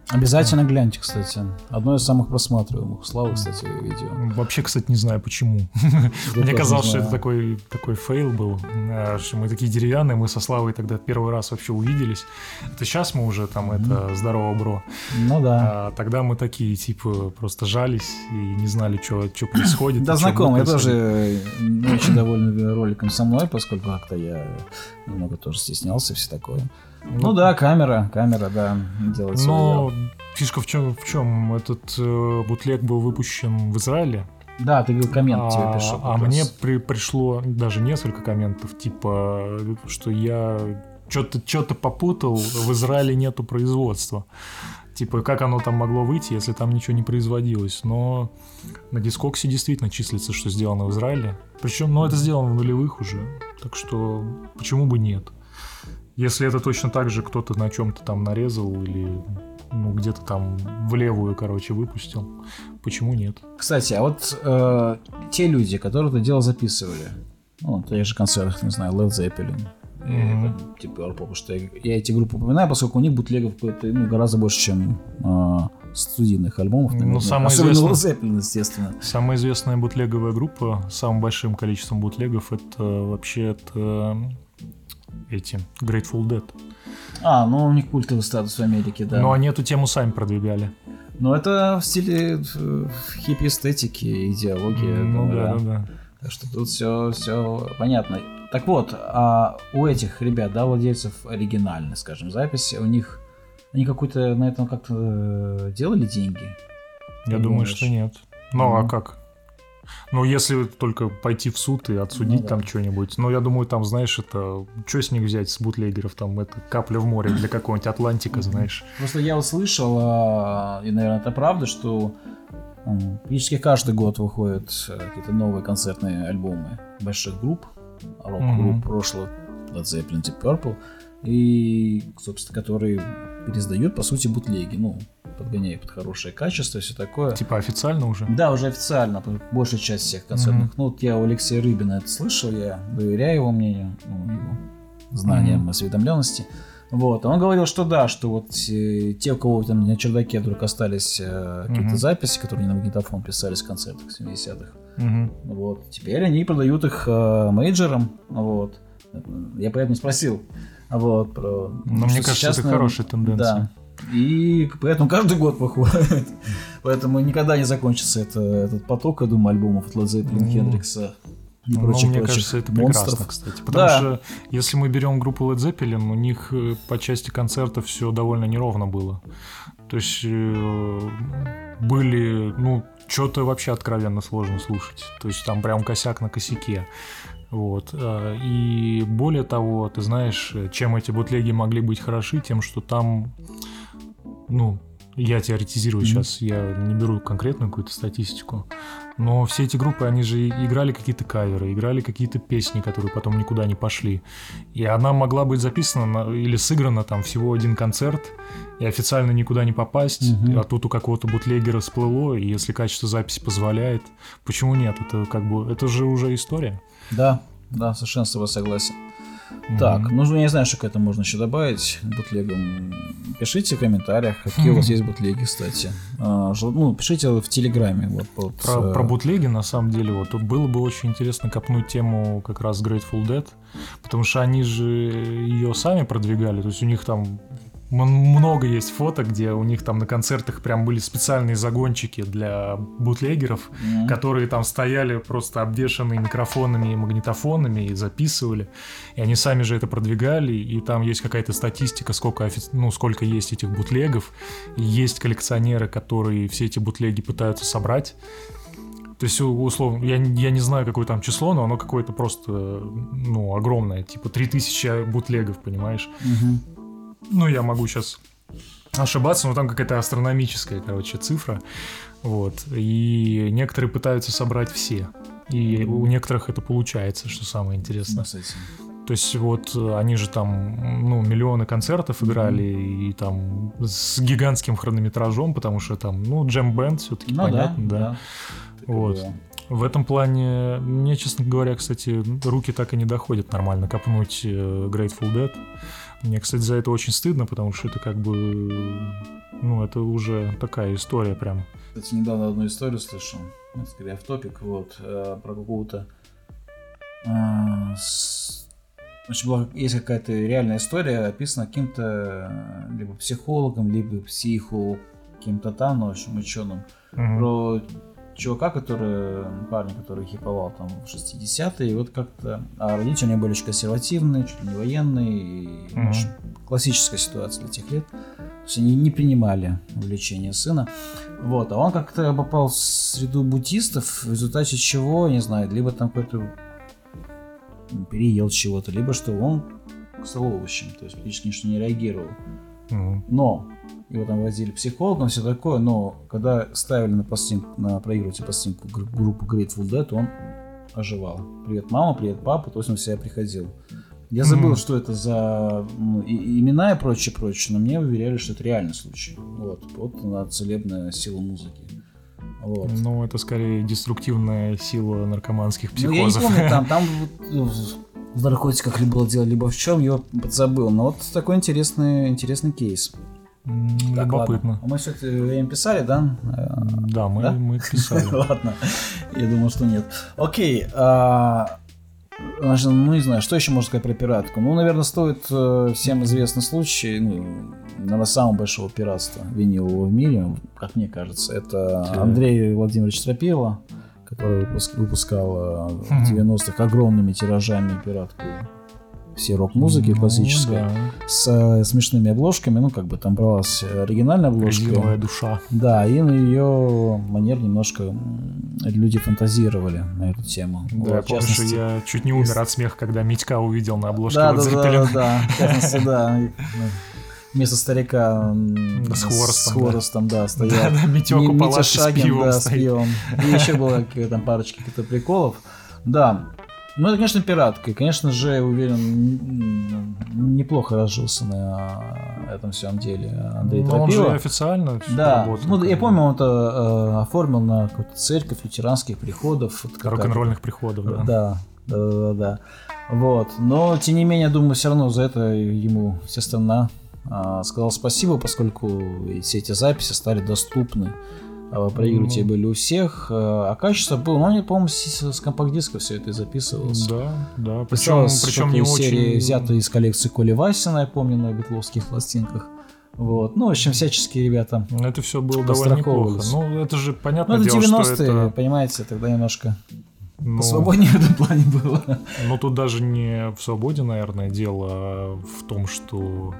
Speaker 1: Обязательно гляньте, кстати. Одно из самых просматриваемых. Слава, кстати, видео.
Speaker 2: Вообще, кстати, не знаю почему.
Speaker 1: Я
Speaker 2: Мне казалось, что это такой, такой fail был, а, что мы такие деревянные, мы со Славой тогда первый раз вообще увиделись. Это сейчас мы уже там, это, здорово, bro.
Speaker 1: Ну да.
Speaker 2: А тогда мы такие, типа, просто жались и не знали, что происходит.
Speaker 1: Да,
Speaker 2: и чё
Speaker 1: знаком, я тоже не очень доволен роликом со мной, поскольку как-то я немного тоже стеснялся и все такое. Ну да, камера, камера, да, делает
Speaker 2: Но фишка в чем? В чем? Этот э, бутлег был выпущен в Израиле,
Speaker 1: Да, ты говорил, коммент тебе
Speaker 2: а,
Speaker 1: пишу.
Speaker 2: а мне при- пришло даже несколько комментов, типа, что я что-то что-то попутал, в Израиле нету производства. Типа, как оно там могло выйти, если там ничего не производилось. Но на дискоксе действительно числится, что сделано в Израиле. Причем, ну, это сделано в нулевых уже. Так что, почему бы нет? Если это точно так же кто-то на чем-то там нарезал или ну, где-то там в левую, короче, выпустил, почему нет?
Speaker 1: Кстати, а вот э, те люди, которые это дело записывали, ну, на тех же концертах, не знаю, Led Zeppelin, там, типа Purple, что я, я эти группы упоминаю, поскольку у них бутлегов ну, гораздо больше, чем э, студийных альбомов.
Speaker 2: Ну,
Speaker 1: номерных.
Speaker 2: самое
Speaker 1: Особенно
Speaker 2: известное-
Speaker 1: Led Zeppelin, естественно.
Speaker 2: Самая известная бутлеговая группа с самым большим количеством бутлегов это вообще это эти Grateful Dead.
Speaker 1: А, ну у них культовый статус в Америке, да.
Speaker 2: Но они эту тему сами продвигали.
Speaker 1: Ну это в стиле э, хиппи-эстетики, идеологии.
Speaker 2: Ну
Speaker 1: да,
Speaker 2: да, да.
Speaker 1: Так что тут все, все понятно. Так вот, а у этих ребят, да, владельцев оригинальной, скажем, записи, у них они какой-то на этом как-то э, делали деньги?
Speaker 2: Я думаю,
Speaker 1: думаешь?
Speaker 2: что нет. Ну, а
Speaker 1: Мгм.
Speaker 2: как? Ну, если только пойти в суд и отсудить
Speaker 1: Ну да.
Speaker 2: там что-нибудь. Ну, я думаю, там, знаешь, это... Что с них взять, с бутлегеров? Там, это капля в море для какого-нибудь Атлантика, знаешь.
Speaker 1: Просто я вот слышал, а, и, наверное, это правда, что м, практически каждый год выходят э, какие-то новые концертные альбомы больших групп, рок-групп прошлого, Led Zeppelin, Deep Purple, и, собственно, которые пересдают, по сути, бутлеги, ну, подгоняя под хорошее качество и все такое.
Speaker 2: Типа официально уже.
Speaker 1: Да, уже официально, большая часть всех концертных. Ну, вот я у Алексея Рыбина это слышал, я доверяю его мнению, ну, его знаниям,
Speaker 2: Мгм.
Speaker 1: осведомленности. Вот, он говорил, что да, что вот э, те, у кого там на чердаке вдруг остались э, какие-то
Speaker 2: Мгм.
Speaker 1: записи, которые не на магнитофон писались в концертах 70-х,
Speaker 2: Мгм.
Speaker 1: вот, теперь они продают их э, мейджорам, вот. Я поэтому спросил, вот, про...
Speaker 2: Но мне кажется,
Speaker 1: сейчас,
Speaker 2: это
Speaker 1: наверное,
Speaker 2: хорошая тенденция.
Speaker 1: Да. И поэтому каждый год выходит. Поэтому никогда не закончится это, этот поток, я думаю, альбомов от Led Zeppelin,
Speaker 2: Ну,
Speaker 1: Хендрикса и
Speaker 2: Ну,
Speaker 1: прочих
Speaker 2: мне
Speaker 1: прочих
Speaker 2: кажется, это
Speaker 1: монстров.
Speaker 2: прекрасно, кстати. Потому
Speaker 1: Да.
Speaker 2: что если мы берем группу Led Zeppelin, у них э, по части концертов все довольно неровно было. То есть э, были, ну, что-то вообще откровенно сложно слушать. То есть там прям косяк на косяке. Вот. э, И более того, ты знаешь, э, чем эти бутлеги могли быть хороши, тем, что там, ну, я теоретизирую
Speaker 1: Мгм.
Speaker 2: сейчас, я не беру конкретную какую-то статистику, но все эти группы, они же играли какие-то каверы, играли какие-то песни, которые потом никуда не пошли. И она могла быть записана на- или сыграна там всего один концерт, и официально никуда не попасть,
Speaker 1: Мгм.
Speaker 2: а тут у какого-то бутлегера всплыло, и если качество записи позволяет, почему нет? Это как бы, это же уже история.
Speaker 1: Да, да, совершенно с тобой согласен. Так, ну я не знаю, что к этому можно еще добавить бутлегам. Пишите в комментариях, какие у вас есть бутлеги, кстати. А, ну, пишите в Телеграме. Вот, вот,
Speaker 2: Про,
Speaker 1: э,
Speaker 2: про бутлеги, на самом деле, вот тут было бы очень интересно копнуть тему как раз Grateful Dead, потому что они же ее сами продвигали, то есть у них там много есть фото, где у них там на концертах прям были специальные загончики для бутлегеров,
Speaker 1: м,
Speaker 2: которые там стояли просто обвешанные микрофонами и магнитофонами и записывали. И они сами же это продвигали, и там есть какая-то статистика, сколько, офи- ну, сколько есть этих бутлегов. И есть коллекционеры, которые все эти бутлеги пытаются собрать. То есть, условно, я, я не знаю, какое там число, но оно какое-то просто, ну, огромное. Типа 3000 бутлегов, понимаешь?
Speaker 1: мгм.
Speaker 2: Ну, я могу сейчас ошибаться, но там какая-то астрономическая, короче, цифра. Вот. И некоторые пытаются собрать все. И у некоторых это получается, что самое интересное. То есть вот э, они же там, ну, миллионы концертов играли, и там с гигантским хронометражом, потому что там, ну, джем-бенд все-таки,
Speaker 1: Ну
Speaker 2: понятно,
Speaker 1: да,
Speaker 2: да.
Speaker 1: да.
Speaker 2: Вот.
Speaker 1: было.
Speaker 2: В этом плане, мне, честно говоря, кстати, руки так и не доходят нормально копнуть э, Grateful Dead. Мне, кстати, за это очень стыдно, потому что это как бы, ну, это уже такая история прям.
Speaker 1: Кстати, недавно одну историю слышал, ну, скорее в топик, вот, э, про какого-то... э, с- Значит, была, есть какая-то реальная история, описана каким-то э, либо психологом, либо психу, каким-то там, ну, в общем, ученым,
Speaker 2: Мгм.
Speaker 1: про чувака, который, парня, который хиповал там в 60-е, и вот как-то, а родители у него были очень консервативные, чуть ли не военные, и, общем, классическая ситуация для тех лет. То есть они не принимали увлечение сына. Вот, а он как-то попал в среду буддистов, в результате чего, не знаю, либо там какой-то переел чего-то, либо что он стал овощем, то есть практически ничто не реагировал.
Speaker 2: Мгм.
Speaker 1: Но его там возили к психологам, все такое, но когда ставили на, пластинку, на проигрыватель пластинку гр- группу Grateful Dead, он оживал. Привет, мама, привет, папа, то есть он в себя приходил. Я забыл,
Speaker 2: Мгм.
Speaker 1: что это за ну, и- имена и прочее, прочее, но мне уверяли, что это реальный случай. Вот, вот она целебная сила музыки. Вот.
Speaker 2: Ну, это скорее деструктивная сила наркоманских
Speaker 1: Ну, я не
Speaker 2: психозов.
Speaker 1: помню, там, там вот, в наркотиках ли было дело, либо в чем, я подзабыл. Но вот такой интересный, интересный кейс. Так,
Speaker 2: Любопытно.
Speaker 1: ладно. Мы все-таки время писали, да?
Speaker 2: Да, мы,
Speaker 1: Да?
Speaker 2: мы писали.
Speaker 1: Ладно, я думал, что нет. Окей, а, Значит, ну, не знаю, что еще можно сказать про пиратку? Ну, наверное, стоит э, всем известный случай, ну, наверное, самого большого пиратства винилового в мире, как мне кажется, это. Андрей Владимирович Стропило, который выпуск- выпускал э, в 90-х огромными тиражами пиратку все рок-музыки
Speaker 2: Ну,
Speaker 1: классической
Speaker 2: да.
Speaker 1: с э, смешными обложками, ну, как бы там бралась оригинальная обложка.
Speaker 2: Резиновая душа.
Speaker 1: Да, и на ее манер немножко люди фантазировали на эту тему.
Speaker 2: Да,
Speaker 1: Вот,
Speaker 2: я помню, что
Speaker 1: частности-
Speaker 2: я чуть не умер от смеха, когда Митька увидел на обложке
Speaker 1: да,
Speaker 2: Led
Speaker 1: да, да, да, да, в частности, да. Вместо старика
Speaker 2: Да, с хворостом,
Speaker 1: с
Speaker 2: да.
Speaker 1: хворостом, да, стоял.
Speaker 2: Да, да, Митёк
Speaker 1: Ми-
Speaker 2: у
Speaker 1: Митя
Speaker 2: палатки с
Speaker 1: Шагин,
Speaker 2: пивом
Speaker 1: да, с
Speaker 2: стоит.
Speaker 1: пивом. И еще было там парочки каких-то приколов. Да. Ну, это, конечно, пиратка. И, конечно же, я уверен, неплохо разжился на этом всем деле Андрей
Speaker 2: Ну, он же официально
Speaker 1: Да,
Speaker 2: работал,
Speaker 1: ну, я помню, он это э, оформил на какую-то церковь лютеранских приходов.
Speaker 2: Рок-н-ролльных приходов, да.
Speaker 1: Да, да, да, да, да. Вот. Но, тем не менее, думаю, все равно за это ему вся страна а, сказала спасибо, поскольку все эти записи стали доступны. А, Проигрыватели
Speaker 2: Ну.
Speaker 1: были у всех, а а качество было, ну, они, по-моему, с, с компакт-диска все это и записывалось.
Speaker 2: Да, да. Причем, причем не
Speaker 1: серии,
Speaker 2: очень...
Speaker 1: взято из коллекции Коли Васина, я помню, на битловских пластинках. Вот. Ну, в общем, всяческие ребята.
Speaker 2: Это все было довольно неплохо. Ну, это же
Speaker 1: Ну,
Speaker 2: понятное
Speaker 1: это
Speaker 2: дело,
Speaker 1: 90-е,
Speaker 2: что это...
Speaker 1: понимаете, тогда немножко
Speaker 2: ну,
Speaker 1: посвободнее в этом плане было.
Speaker 2: Ну, тут даже не в свободе, наверное, дело, а в том, что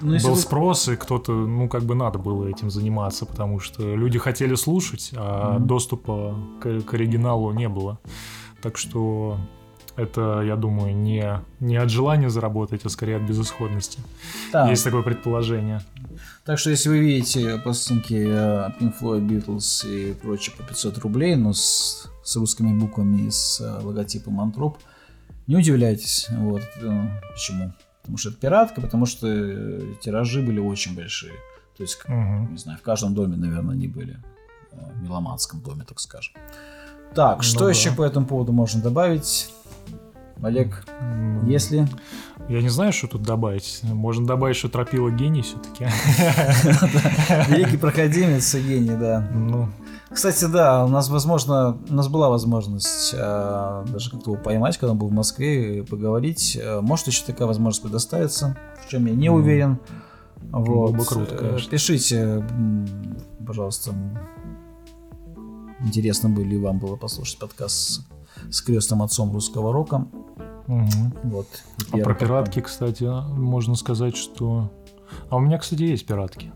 Speaker 1: Ну,
Speaker 2: был
Speaker 1: вы-
Speaker 2: спрос, и кто-то, ну, как бы надо было этим заниматься, потому что люди хотели слушать, а
Speaker 1: Мгм.
Speaker 2: доступа к, к оригиналу не было. Так что это, я думаю, не, не от желания заработать, а скорее от безысходности.
Speaker 1: Да.
Speaker 2: Есть такое предположение.
Speaker 1: Так что, если вы видите пластинки э, Pink Floyd, Beatles и прочее по 500 рублей, но с, с русскими буквами и с э, логотипом Антроп, не удивляйтесь. Вот. э, Почему? Потому что это пиратка, потому что тиражи были очень большие. То есть,
Speaker 2: Мгм.
Speaker 1: не знаю, в каждом доме, наверное, они были. В меломанском доме, так скажем. Так,
Speaker 2: Ну
Speaker 1: что
Speaker 2: да.
Speaker 1: еще по этому поводу можно добавить? Олег, если...
Speaker 2: Я не знаю, что тут добавить. Можно добавить, что тропила гений все-таки.
Speaker 1: Великий проходимец и гений, да.
Speaker 2: Ну,
Speaker 1: Кстати, да, у нас, возможно, у нас была возможность э, даже как-то его поймать, когда он был в Москве, и поговорить. Э, Может, еще такая возможность предоставится, в чем я не
Speaker 2: Мгм.
Speaker 1: уверен. Вот.
Speaker 2: Было бы круто,
Speaker 1: Э,
Speaker 2: конечно.
Speaker 1: Пишите, пожалуйста, интересно бы ли вам было послушать подкаст с, крестным отцом русского рока.
Speaker 2: мгм.
Speaker 1: Вот.
Speaker 2: А про пиратки, кстати, можно сказать, что... А у меня, кстати, есть пиратки.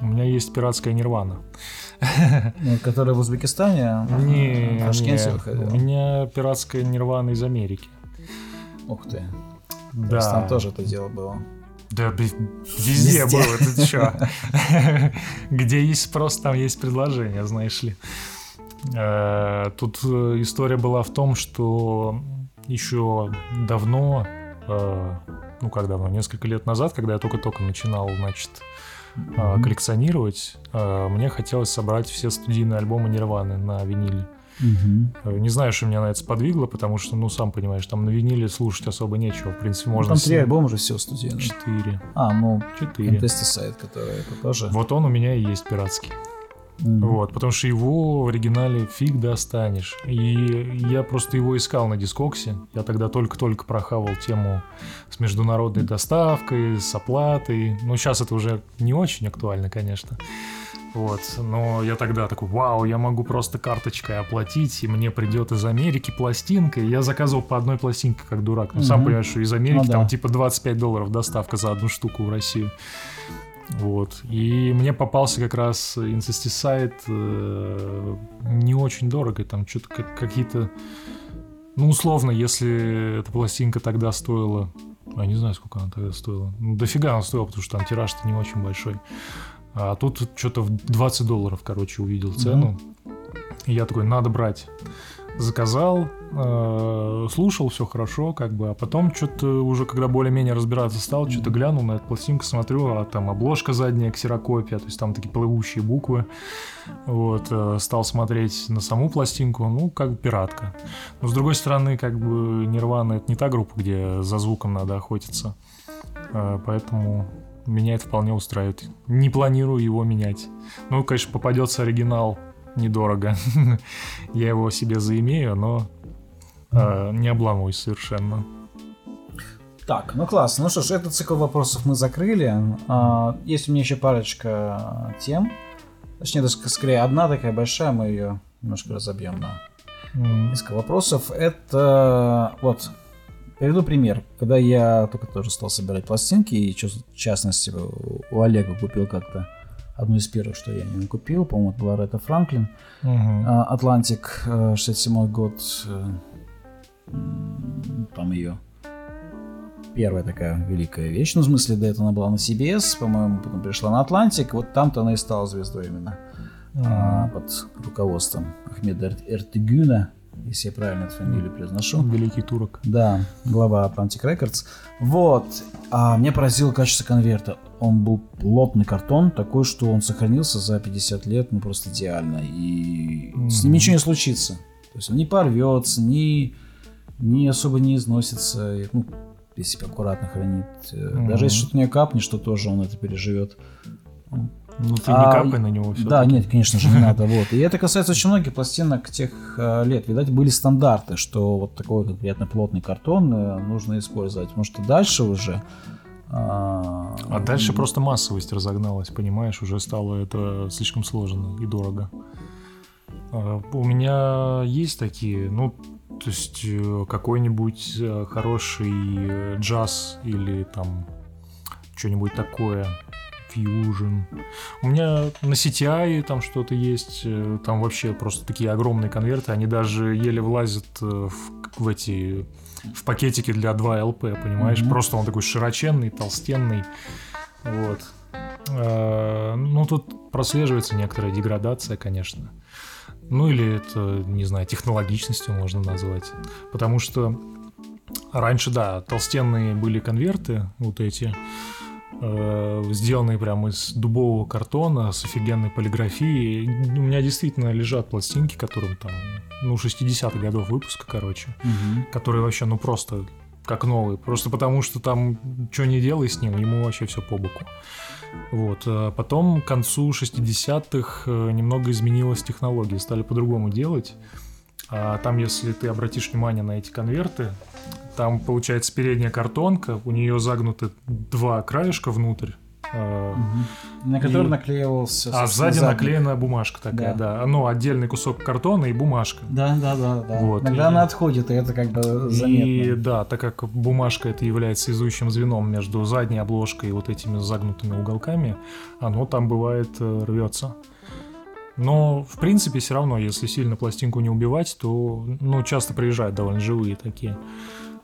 Speaker 2: У меня есть пиратская нирвана.
Speaker 1: Ну, Который в Узбекистане,
Speaker 2: Не,
Speaker 1: Ташкенте
Speaker 2: не,
Speaker 1: выходил.
Speaker 2: у меня пиратская нирвана из Америки.
Speaker 1: Ух ты. То
Speaker 2: Да.
Speaker 1: есть там тоже это дело было.
Speaker 2: Да, везде
Speaker 1: Везде.
Speaker 2: было, ты чё? Где есть спрос, там есть предложение, знаешь ли. Э, Тут э, история была в том, что еще давно, э, ну как давно, несколько лет назад, когда я только-только начинал, значит,
Speaker 1: Мгм.
Speaker 2: коллекционировать, мне хотелось собрать все студийные альбомы Нирваны на виниле. Э, Не знаю, что меня на это сподвигло, потому что, ну, сам понимаешь, там на виниле слушать особо нечего. В принципе,
Speaker 1: Ну,
Speaker 2: можно...
Speaker 1: там
Speaker 2: с-
Speaker 1: три альбома же все студийные.
Speaker 2: Четыре.
Speaker 1: А, ну,
Speaker 2: Четыре.
Speaker 1: Intesticide, который это тоже.
Speaker 2: Вот он у меня и есть пиратский.
Speaker 1: Мгм.
Speaker 2: Вот, потому что его в оригинале фиг достанешь. И я просто его искал на дискоксе. Я тогда только-только прохавал тему с международной доставкой, с оплатой. Ну, сейчас это уже не очень актуально, конечно. Вот, но я тогда такой, вау, я могу просто карточкой оплатить, и мне придет из Америки пластинка, и я заказывал по одной пластинке, как дурак. Ну, сам
Speaker 1: Мгм.
Speaker 2: понимаешь, что из Америки
Speaker 1: Ну да.
Speaker 2: там типа 25 долларов доставка за одну штуку в Россию. Вот. И мне попался как раз Incesticide э, не очень дорого, там что-то как- какие-то... Ну, условно, если эта пластинка тогда стоила... Я не знаю, сколько она тогда стоила. Ну, дофига она стоила, потому что там тираж-то не очень большой. А тут что-то в 20 долларов, короче, увидел цену. И я такой, надо брать. Заказал, э, слушал, все хорошо, как бы, а потом что-то уже, когда более-менее разбираться стал, что-то глянул на эту пластинку, смотрю, а там обложка задняя, ксерокопия, то есть там такие плывущие буквы. Вот, э, стал смотреть на саму пластинку, ну, как бы пиратка. Но с другой стороны, как бы Нирвана это не та группа, где за звуком надо охотиться. Э, поэтому меня это вполне устраивает. Не планирую его менять. Ну, конечно, попадется оригинал недорого. Я его себе заимею, но э, не обламываюсь совершенно.
Speaker 1: Так, ну классно. Ну что ж, этот цикл вопросов мы закрыли. А, есть у меня еще парочка тем. Точнее, даже скорее одна такая большая, мы ее немножко разобьем на несколько вопросов. Это вот Приведу пример. Когда я только тоже стал собирать пластинки, и в частности у Олега купил как-то одну из первых, что я не купил, по-моему, это была Арета Франклин, Atlantic, 67 год, э, там ее первая такая великая вещь, ну, в смысле, до этого она была на CBS, по-моему, потом пришла на Atlantic, вот там-то она и стала звездой именно, mm-hmm. под руководством Ахмеда Эртегюна, если я правильно эту фамилию произношу.
Speaker 2: Великий турок.
Speaker 1: Да, глава Atlantic Records. Вот. А меня поразило качество конверта. Он был плотный картон, такой, что он сохранился за 50 лет, ну просто идеально. И mm-hmm. с ним ничего не случится. То есть он не порвется, ни, ни особо не износится. Ну, если аккуратно хранит. Mm-hmm. Даже если что-то не капнет, что тоже он это переживет.
Speaker 2: Ну ты а, не капай на него все.
Speaker 1: Да, нет, конечно же, не надо. Вот. И это касается очень многих пластинок тех э, лет. Видать, были стандарты, что вот такой вот приятно плотный картон э, нужно использовать. Потому что дальше уже
Speaker 2: а, а дальше просто массовость разогналась, понимаешь, уже стало это слишком сложно и дорого. А, у меня есть такие, ну, то есть э, какой-нибудь хороший джаз или там что-нибудь такое, Fusion. У меня на CTI там что-то есть, э, там вообще просто такие огромные конверты, они даже еле влазят э, в, в эти в пакетики для 2 LP, понимаешь? Mm-hmm. Просто он такой широченный, толстенный. Вот. А, ну, тут прослеживается некоторая деградация, конечно. Ну, или это, не знаю, технологичностью можно назвать. Потому что раньше, да, толстенные были конверты, вот эти, э, сделанные прямо из дубового картона с офигенной полиграфией. У меня действительно лежат пластинки, которым там, ну, 60-х годов выпуска, короче, угу. которые вообще, ну, просто как новые. Просто потому, что там, что не делай с ним, ему вообще все по боку. Вот. А потом к концу 60-х э, немного изменилась технология, стали по-другому делать. А там, если ты обратишь внимание на эти конверты, там получается передняя картонка, у нее загнуты два краешка внутрь.
Speaker 1: Угу. На который и... наклеивался.
Speaker 2: А сзади задник. наклеена бумажка такая, да. да. Ну, отдельный кусок картона и бумажка.
Speaker 1: Да, да, да, да. Вот. Иногда и... она отходит, и это как бы заметно.
Speaker 2: И да, так как бумажка это является связующим звеном между задней обложкой и вот этими загнутыми уголками, оно там бывает э, рвется. Но, в принципе, все равно, если сильно пластинку не убивать, то, ну, часто приезжают довольно живые такие.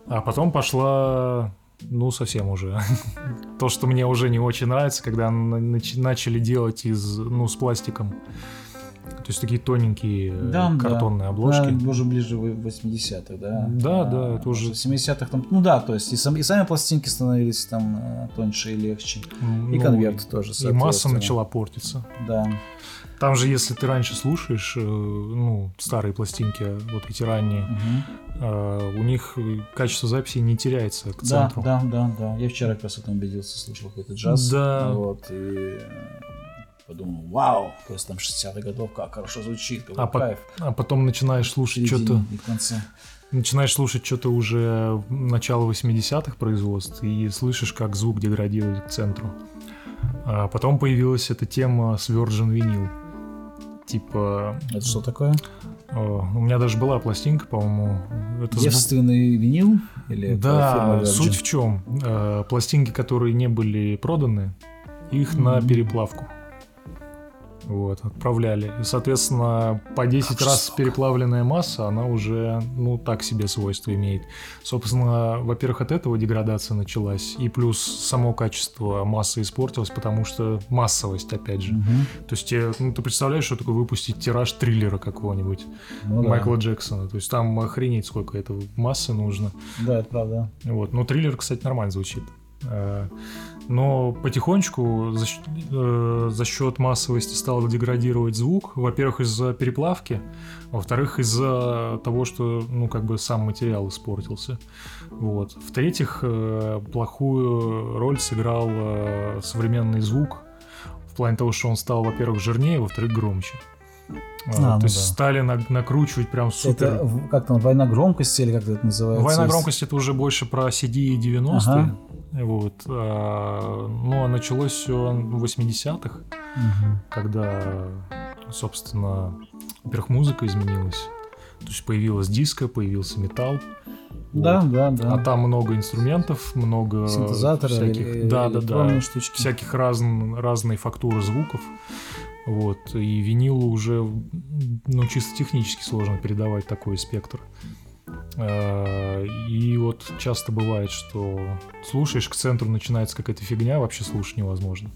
Speaker 2: А потом пошла, ну, совсем уже. То, что мне уже не очень нравится, когда начали делать из, ну, с пластиком. То есть такие тоненькие да, картонные да. обложки.
Speaker 1: Да, уже ближе в 80-х, да?
Speaker 2: Да, да, это уже...
Speaker 1: В 70-х там, ну да, то есть и, сам, и сами пластинки становились там э, тоньше и легче. Ну, и конверт тоже,
Speaker 2: И масса начала портиться.
Speaker 1: Да.
Speaker 2: Там же, если ты раньше слушаешь, э, ну, старые пластинки, вот эти ранние, угу. у них качество записи не теряется к центру.
Speaker 1: Да, да, да, да. Я вчера как раз в этом убедился, слушал какой-то джаз.
Speaker 2: Да.
Speaker 1: Вот, и подумал, вау, то есть там 60-х годов, как хорошо звучит, какой
Speaker 2: а
Speaker 1: кайф.
Speaker 2: По- а потом начинаешь слушать что-то... Начинаешь слушать что-то уже начало 80-х производств и слышишь, как звук деградирует к центру. А потом появилась эта тема с Virgin Vinyl. Типа...
Speaker 1: Это что такое?
Speaker 2: О, у меня даже была пластинка, по-моему.
Speaker 1: Это Девственный звук... винил?
Speaker 2: Или да, суть в чем? Э, пластинки, которые не были проданы, их mm-hmm. на переплавку. Вот, отправляли. И, соответственно, по 10 как раз переплавленная масса, она уже, ну, так себе свойства имеет. Собственно, во-первых, от этого деградация началась. И плюс само качество массы испортилось, потому что массовость, опять же. Угу. То есть, ну, ты представляешь, что такое выпустить тираж триллера какого-нибудь ну, Майкла да. Джексона. То есть, там охренеть, сколько этого массы нужно.
Speaker 1: Да, это правда.
Speaker 2: Вот. Но триллер, кстати, нормально звучит. Э, но потихонечку за, э, за счет массовости стал деградировать звук. Во-первых, из-за переплавки, во-вторых, из-за того, что, ну, как бы сам материал испортился. Вот. В-третьих, э, плохую роль сыграл э, современный звук в плане того, что он стал, во-первых, жирнее, во-вторых, громче. А,
Speaker 1: А, ну
Speaker 2: то есть
Speaker 1: да.
Speaker 2: стали на- накручивать прям супер.
Speaker 1: Это как там, война громкости или как это называется?
Speaker 2: Война громкости это уже больше про CD и 90-е. Вот. А, ну, а началось все в 80-х,
Speaker 1: Мгм.
Speaker 2: когда, собственно, во-первых, музыка изменилась. То есть появилась диско, появился металл.
Speaker 1: Да,
Speaker 2: Вот.
Speaker 1: да, да.
Speaker 2: А там много инструментов, много
Speaker 1: Синтезаторы,
Speaker 2: всяких,
Speaker 1: э,
Speaker 2: да, да, да,
Speaker 1: штучки.
Speaker 2: всяких разн, разной фактуры звуков. Вот. И винилу уже, ну, чисто технически сложно передавать такой спектр. Э, И вот часто бывает, что слушаешь, к центру начинается какая-то фигня, вообще слушать невозможно.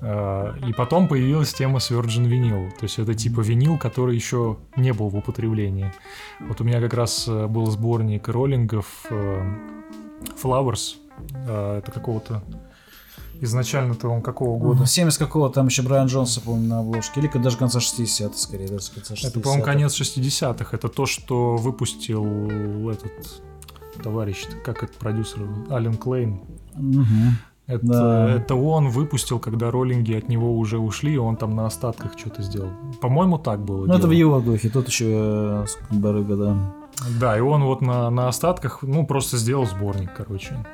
Speaker 2: Э, И потом появилась тема Virgin Vinyl. То есть это типа винил, который еще не был в употреблении. Вот у меня как раз э, был сборник роллингов э, Flowers. Э, Это какого-то... Изначально-то он какого года?
Speaker 1: 70 какого там еще Брайан Джонса, по-моему, на обложке. Или даже конца 60-х, скорее, даже конца 60-х.
Speaker 2: Это, по-моему, конец 60-х. Это то, что выпустил этот товарищ, как этот продюсер, Ален Клейн.
Speaker 1: Мгм.
Speaker 2: Это,
Speaker 1: Да.
Speaker 2: это он выпустил, когда роллинги от него уже ушли, и он там на остатках что-то сделал. По-моему, так было.
Speaker 1: Ну, это в
Speaker 2: дело.
Speaker 1: его духе, тут еще барыга, да.
Speaker 2: Да, и он вот на, на остатках, ну, просто сделал сборник, короче.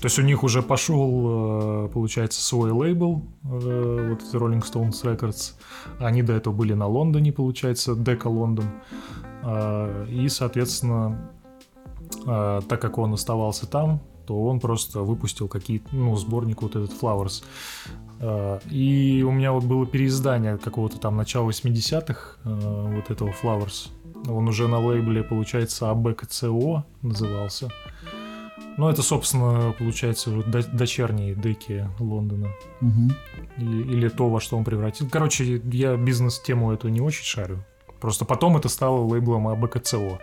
Speaker 2: То есть у них уже пошел, э, получается, свой лейбл, э, вот это Rolling Stones Records. Они до этого были на Лондоне, получается, Дека Лондон. А, И, соответственно, а, так как он оставался там, то он просто выпустил какие-то, ну, сборник вот этот Flowers. А, И у меня вот было переиздание какого-то там начала 80-х э, вот этого Flowers. Он уже на лейбле, получается, АБКЦО назывался. Ну, это, собственно, получается, вот дочерние деки Лондона.
Speaker 1: Мгм.
Speaker 2: И- или то, во что он превратил. Короче, я бизнес-тему эту не очень шарю. Просто потом это стало лейблом АБКЦО.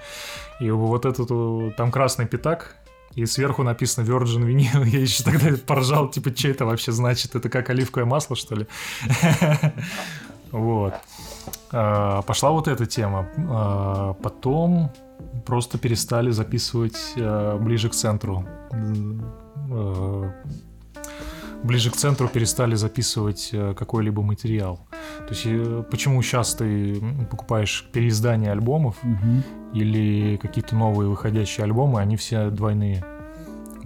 Speaker 2: И вот этот, э, там красный пятак, и сверху написано Virgin Vinyl. Я еще тогда поржал, типа, что это вообще значит? Это как оливковое масло, что ли? Вот. А, Пошла вот эта тема. А, Потом просто перестали записывать э, ближе к центру. Э, Ближе к центру перестали записывать э, какой-либо материал. То есть э, почему сейчас ты покупаешь переиздание альбомов
Speaker 1: Мгм.
Speaker 2: или какие-то новые выходящие альбомы, они все двойные.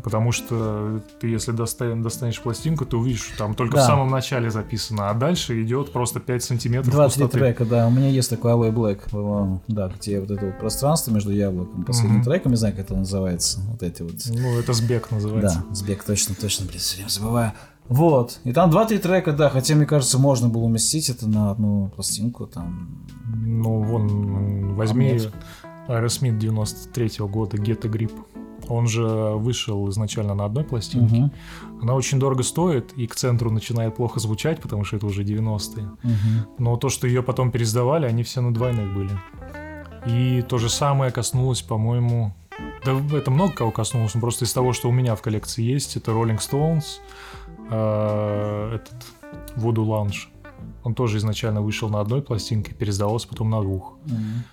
Speaker 2: Потому что ты, если доста- достанешь пластинку, ты увидишь, что там только
Speaker 1: Да.
Speaker 2: в самом начале записано, а дальше идет просто 5 сантиметров
Speaker 1: Два-три
Speaker 2: пустоты.
Speaker 1: трека, да. У меня есть такой Black, по-моему, да, где вот это вот пространство между яблоком, последним
Speaker 2: Мгм.
Speaker 1: треком, не знаю, как это называется, вот эти вот.
Speaker 2: Ну, это сбег называется.
Speaker 1: Да, сбег, точно, точно, блин, все время забываю. Вот, и там два-три трека, да, хотя, мне кажется, можно было уместить это на одну пластинку, там,
Speaker 2: Ну, вон, возьми
Speaker 1: А нет.
Speaker 2: Aerosmith 93 года Get a Grip. Он же вышел изначально на одной пластинке.
Speaker 1: Мгм.
Speaker 2: Она очень дорого стоит, и к центру начинает плохо звучать, потому что это уже 90-е.
Speaker 1: Мгм.
Speaker 2: Но то, что ее потом пересдавали, они все на двойных были. И то же самое коснулось, по-моему... Да это много кого коснулось, но просто из того, что у меня в коллекции есть, это Rolling Stones, э, этот Voodoo Lounge. Он тоже изначально вышел на одной пластинке, пересдавался потом на двух.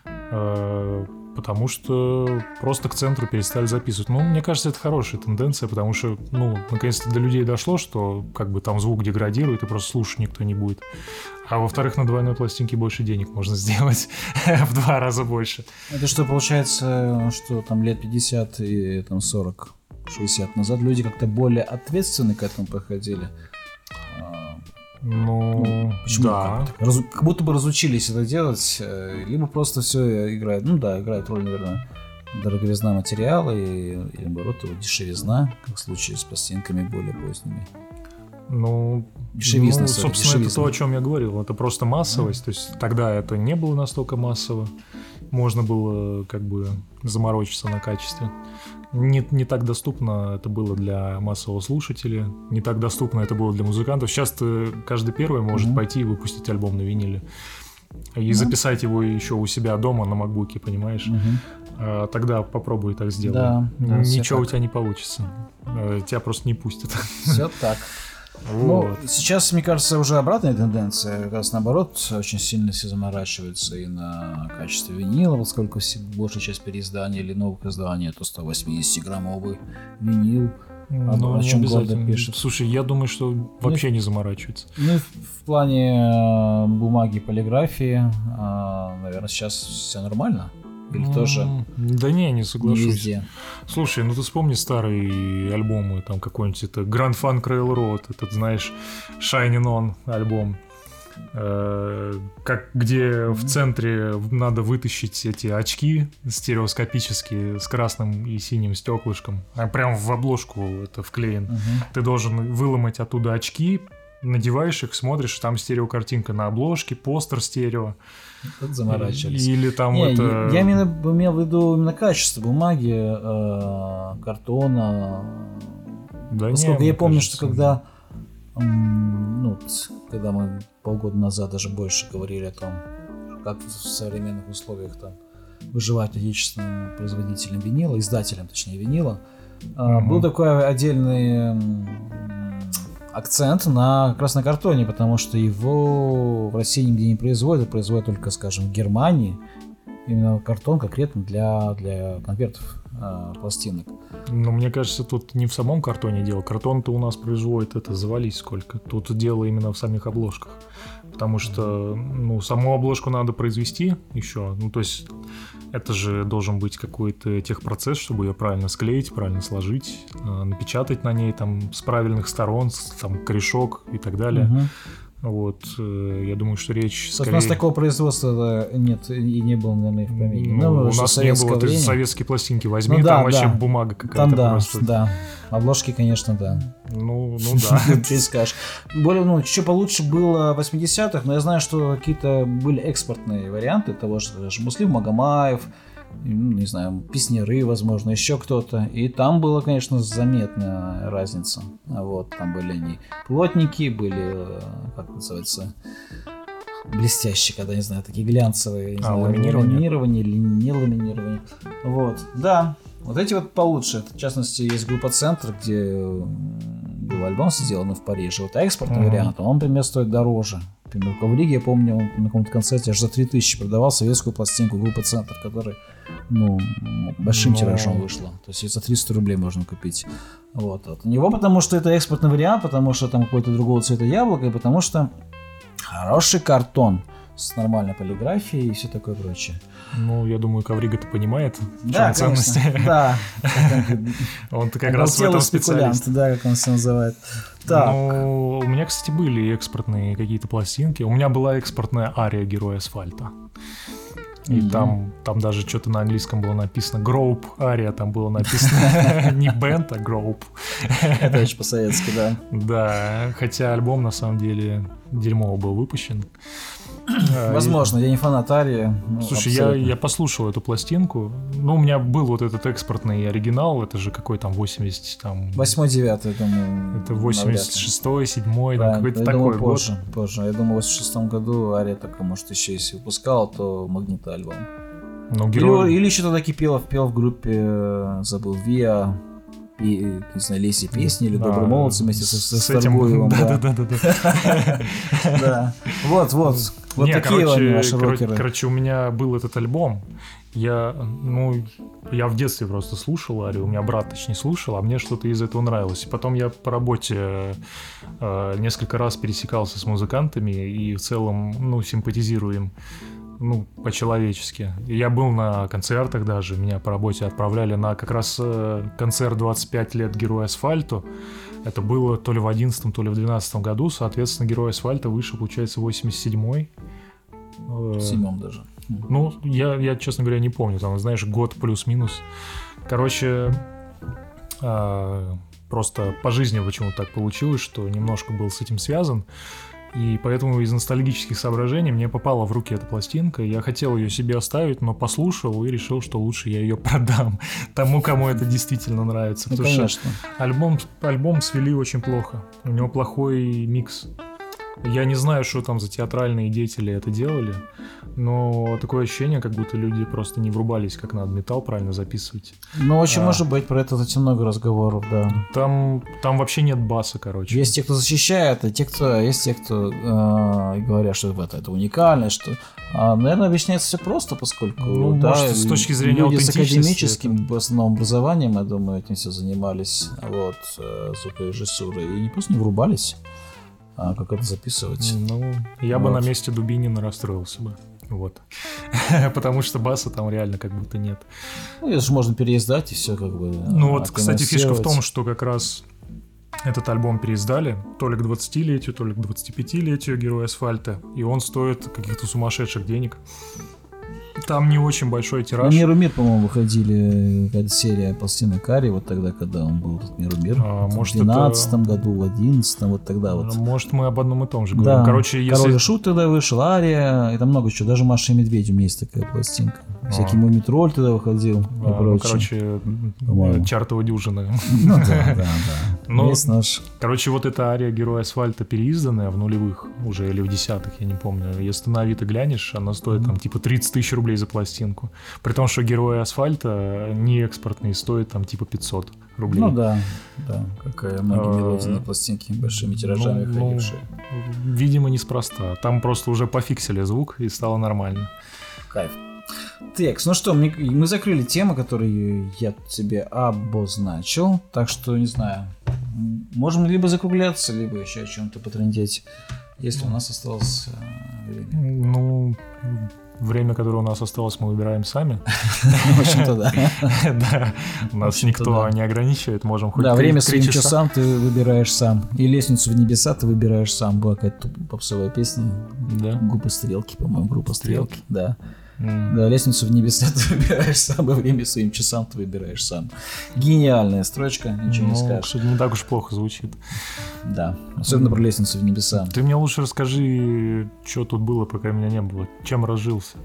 Speaker 2: Э, Потому что просто к центру перестали записывать. Ну, мне кажется, это хорошая тенденция, потому что, ну, наконец-то до людей дошло, что как бы там звук деградирует и просто слушать никто не будет. А во-вторых, на двойной пластинке больше денег можно сделать в два раза больше.
Speaker 1: Это что, получается, что там лет 50 и там 40, 60 назад люди как-то более ответственно к этому подходили?
Speaker 2: Ну,
Speaker 1: Почему?
Speaker 2: да.
Speaker 1: Как, как будто бы разучились это делать, э, либо просто все играет. Ну да, играет роль, наверное, дороговизна материала и, или наоборот его дешевизна, как в случае с пластинками более поздними.
Speaker 2: Ну,
Speaker 1: Дешевизна,
Speaker 2: ну, собственно, это
Speaker 1: дешевизна.
Speaker 2: то, о чем я говорил. Это просто массовость. То есть тогда это не было настолько массово. Можно было как бы заморочиться на качестве. Не, не так доступно это было для массового слушателя, не так доступно это было для музыкантов. Сейчас каждый первый может
Speaker 1: Мгм.
Speaker 2: пойти и выпустить альбом на виниле. И
Speaker 1: Ну.
Speaker 2: записать его еще у себя дома на макбуке, понимаешь?
Speaker 1: Мгм.
Speaker 2: А, тогда попробуй так сделать.
Speaker 1: Да, да,
Speaker 2: Ничего у тебя не получится. Э, Тебя просто не пустят.
Speaker 1: Все так.
Speaker 2: Вот.
Speaker 1: Ну, сейчас, мне кажется, уже обратная тенденция. Как раз наоборот, очень сильно все заморачиваются и на качестве винила, поскольку большая часть переизданий или новых изданий это 180-граммовый винил.
Speaker 2: Ну,
Speaker 1: о чем гордо пишет.
Speaker 2: Слушай, я думаю, что вообще не заморачивается.
Speaker 1: Ну, в плане э, бумаги, полиграфии, наверное, сейчас все нормально. Или тоже
Speaker 2: М, Да не, не
Speaker 1: не
Speaker 2: соглашусь.
Speaker 1: везде.
Speaker 2: Слушай, ну ты вспомни старые альбомы, там какой-нибудь это Grand Funk Railroad, этот, знаешь, Shining On альбом. Э, как, где в центре надо вытащить эти очки стереоскопические с красным и синим стеклышком. А прям в обложку это вклеен.
Speaker 1: Мгм.
Speaker 2: Ты должен выломать оттуда очки, надеваешь их, смотришь, там стереокартинка на обложке, постер стерео.
Speaker 1: Тут заморачивались.
Speaker 2: Или там
Speaker 1: Не,
Speaker 2: это...
Speaker 1: я, я именно имел в виду именно качество бумаги, э, картона.
Speaker 2: Да
Speaker 1: Поскольку
Speaker 2: не,
Speaker 1: я помню,
Speaker 2: кажется,
Speaker 1: что когда, ну, когда мы полгода назад даже больше говорили о том, как в современных условиях там выживать отечественным производителям винила, издателям, точнее, винила,
Speaker 2: Мгм.
Speaker 1: был такой отдельный акцент на как картоне, потому что его в России нигде не производят, производят только, скажем, в Германии. Именно картон конкретно для, для конвертов а, пластинок.
Speaker 2: Ну, мне кажется, тут не в самом картоне дело. Картон-то у нас производит это завались сколько. Тут дело именно в самих обложках. Потому что, ну, саму обложку надо произвести еще. Ну, то есть, это же должен быть какой-то техпроцесс, чтобы ее правильно склеить, правильно сложить, э, напечатать на ней там с правильных сторон, там корешок и так далее.
Speaker 1: Мгм.
Speaker 2: Вот, э, я думаю, что речь скорее...
Speaker 1: у нас такого производства нет и не было, наверное, в помине.
Speaker 2: Ну, у
Speaker 1: уже
Speaker 2: нас не было, ты
Speaker 1: время.
Speaker 2: советские пластинки возьми,
Speaker 1: Ну да,
Speaker 2: там вообще
Speaker 1: да.
Speaker 2: бумага какая-то
Speaker 1: Там да,
Speaker 2: просто.
Speaker 1: да. Обложки, конечно, да.
Speaker 2: Ну, ну да.
Speaker 1: Ты скажешь. Более, ну, еще получше было в 80-х, но я знаю, что какие-то были экспортные варианты того же Муслим Магомаев, ну, не знаю, песняры, возможно, еще кто-то. И там была, конечно, заметная разница. Вот, там были они плотники, были, э, как называется, блестящие, когда, не знаю, такие глянцевые, не
Speaker 2: А,
Speaker 1: знаю,
Speaker 2: ламинирование?
Speaker 1: ламинирование или не ламинирование. Вот, да, вот эти вот получше. В частности, есть группа «Центр», где был альбом сделан в Париже. Вот экспортный
Speaker 2: Мгм.
Speaker 1: вариант, он, например, стоит дороже. Например, в Ковриге, я помню, он на каком-то концерте аж за 3000 продавал советскую пластинку группы «Центр», которая, ну, большим
Speaker 2: Но-
Speaker 1: тиражом вышла. То есть за 300 рублей можно купить. Вот. От него, потому что это экспортный вариант, потому что там какой-то другого цвета яблоко, и потому что хороший картон с нормальной полиграфией и все такое прочее.
Speaker 2: Ну, я думаю, Коврига-то понимает,
Speaker 1: Да,
Speaker 2: ценности.
Speaker 1: Да.
Speaker 2: Он-то как раз в этом специалист.
Speaker 1: да, как он себя называет. Так,
Speaker 2: Ну, у меня, кстати, были экспортные какие-то пластинки. У меня была экспортная ария Героя Асфальта. И
Speaker 1: Мгм.
Speaker 2: там, там даже что-то на английском было написано Гроуп Ария, там было написано не бенд, а Гроуп.
Speaker 1: это очень по-советски, да.
Speaker 2: Да, хотя альбом на самом деле дерьмово был выпущен. И-
Speaker 1: Возможно, я не фанат Арии. ну,
Speaker 2: Слушай, я, я послушал эту пластинку. Ну, у меня был вот этот экспортный оригинал. Это же какой там 80 там...
Speaker 1: Восьмой, девятый, думаю.
Speaker 2: Это
Speaker 1: навряд ли.
Speaker 2: 86-й, 7 там
Speaker 1: Правильно,
Speaker 2: какой-то такой
Speaker 1: думаю,
Speaker 2: год.
Speaker 1: позже, позже. Я думаю, в 86 году Ария только, может, еще если выпускал, то Магнита альбом.
Speaker 2: Ну,
Speaker 1: Или,
Speaker 2: герой...
Speaker 1: или еще тогда кипелов пел в группе, э, забыл, Виа, не знаю, Леси песни или
Speaker 2: Да,
Speaker 1: Добрые молодцы вместе со, со
Speaker 2: с этим...
Speaker 1: Старгуевым, да.
Speaker 2: Да-да-да.
Speaker 1: Да. Вот, вот. Вот
Speaker 2: Не,
Speaker 1: такие они, рокеры.
Speaker 2: Короче, у меня был этот альбом. Я, ну, я в детстве просто слушал Арию, у меня брат, точнее, слушал, а мне что-то из этого нравилось. И потом я по работе э, несколько раз пересекался с музыкантами и в целом, ну, симпатизирую им, ну, по-человечески. Я был на концертах даже, меня по работе отправляли на как раз э, концерт 25 лет Героя Асфальту. Это было то ли в 11 то ли в 12 году, соответственно, Герой Асфальта вышел, получается, 87-й. Э,
Speaker 1: В седьмом даже.
Speaker 2: ну, я, я, честно говоря, не помню. Там, знаешь, год плюс-минус. Короче, а, просто по жизни почему-то так получилось, что немножко был с этим связан. И поэтому из ностальгических соображений мне попала в руки эта пластинка. Я хотел ее себе оставить, но послушал и решил, что лучше я ее продам тому, кому это действительно нравится.
Speaker 1: Ну,
Speaker 2: Потому что
Speaker 1: конечно.
Speaker 2: альбом, альбом свели очень плохо. У него плохой микс. Я не знаю, что там за театральные деятели это делали, но такое ощущение, как будто люди просто не врубались, как надо металл правильно записывать.
Speaker 1: Ну, очень
Speaker 2: А.
Speaker 1: может быть, про это очень много разговоров, да.
Speaker 2: Там, там вообще нет баса, короче.
Speaker 1: Есть те, кто защищает, а те, кто, есть те, кто э, говорят, что это, это уникально, что, а, наверное, объясняется все просто, поскольку,
Speaker 2: Ну,
Speaker 1: да,
Speaker 2: может, с точки зрения
Speaker 1: люди с академическим в основном образованием, я думаю, этим все занимались, вот, э, звукорежиссурой, и не просто не врубались, а как это записывать.
Speaker 2: Ну, я бы
Speaker 1: Вот.
Speaker 2: на месте Дубинина расстроился бы. Вот. Потому что баса там реально как будто нет.
Speaker 1: Ну, это же можно переиздать и все как бы.
Speaker 2: Ну вот, кстати, фишка в том, что как раз этот альбом переиздали то ли к 20-летию, то ли к 25-летию Героя Асфальта, и он стоит каких-то сумасшедших денег. Там не очень большой
Speaker 1: На
Speaker 2: тираж.
Speaker 1: Миру Мир, по-моему, выходили какая-то серия пластины Карри, вот тогда, когда он был тут Миру Мир.
Speaker 2: А,
Speaker 1: в
Speaker 2: может,
Speaker 1: 12
Speaker 2: это-
Speaker 1: году, в 11 вот тогда вот.
Speaker 2: Может, мы об одном и том же говорим.
Speaker 1: Да,
Speaker 2: Короче, если...
Speaker 1: Король и Шут тогда вышел, Ария, и там много чего. Даже Маша и Медведь у меня есть такая пластинка. Всякий мой Тролль тогда выходил и
Speaker 2: а, ну,
Speaker 1: прочее.
Speaker 2: короче,
Speaker 1: По-моему.
Speaker 2: чартова дюжина.
Speaker 1: Ну да, да, да.
Speaker 2: Ну,
Speaker 1: Есть наш.
Speaker 2: Короче, вот эта ария Героя Асфальта переизданная в нулевых уже или в десятых, я не помню. Если ты на Авито глянешь, она стоит там типа 30 тысяч рублей за пластинку. При том, что Герои Асфальта не экспортные, стоят там типа 500 рублей.
Speaker 1: Ну да, да, какая многие
Speaker 2: А,
Speaker 1: мелодии на пластинке большими тиражами
Speaker 2: ну, ну. Видимо, неспроста. Там просто уже пофиксили звук и стало нормально.
Speaker 1: Кайф. Текс, ну что, мне- мы закрыли темы, которые я тебе обозначил, так что, не знаю, можем либо закругляться, либо еще о чем-то потрендеть, если у нас осталось э, время.
Speaker 2: Ну, время, которое у нас осталось, мы выбираем сами.
Speaker 1: В общем-то, да.
Speaker 2: Да, нас никто не ограничивает, можем хоть
Speaker 1: Да, время своим
Speaker 2: часа.
Speaker 1: часам ты выбираешь сам. И лестницу в небеса ты выбираешь сам. Была какая-то попсовая песня.
Speaker 2: Да.
Speaker 1: Группа Стрелки, по-моему, группа Стрелки. Да.
Speaker 2: М.
Speaker 1: Да, лестницу в небеса ты выбираешь сам, и время своим часам ты выбираешь сам. Гениальная строчка, ничего не
Speaker 2: Ну,
Speaker 1: скажешь.
Speaker 2: кстати, не так уж плохо звучит.
Speaker 1: Да, особенно про лестницу в небеса.
Speaker 2: Ты мне лучше расскажи, что тут было, пока меня не было. Чем разжился?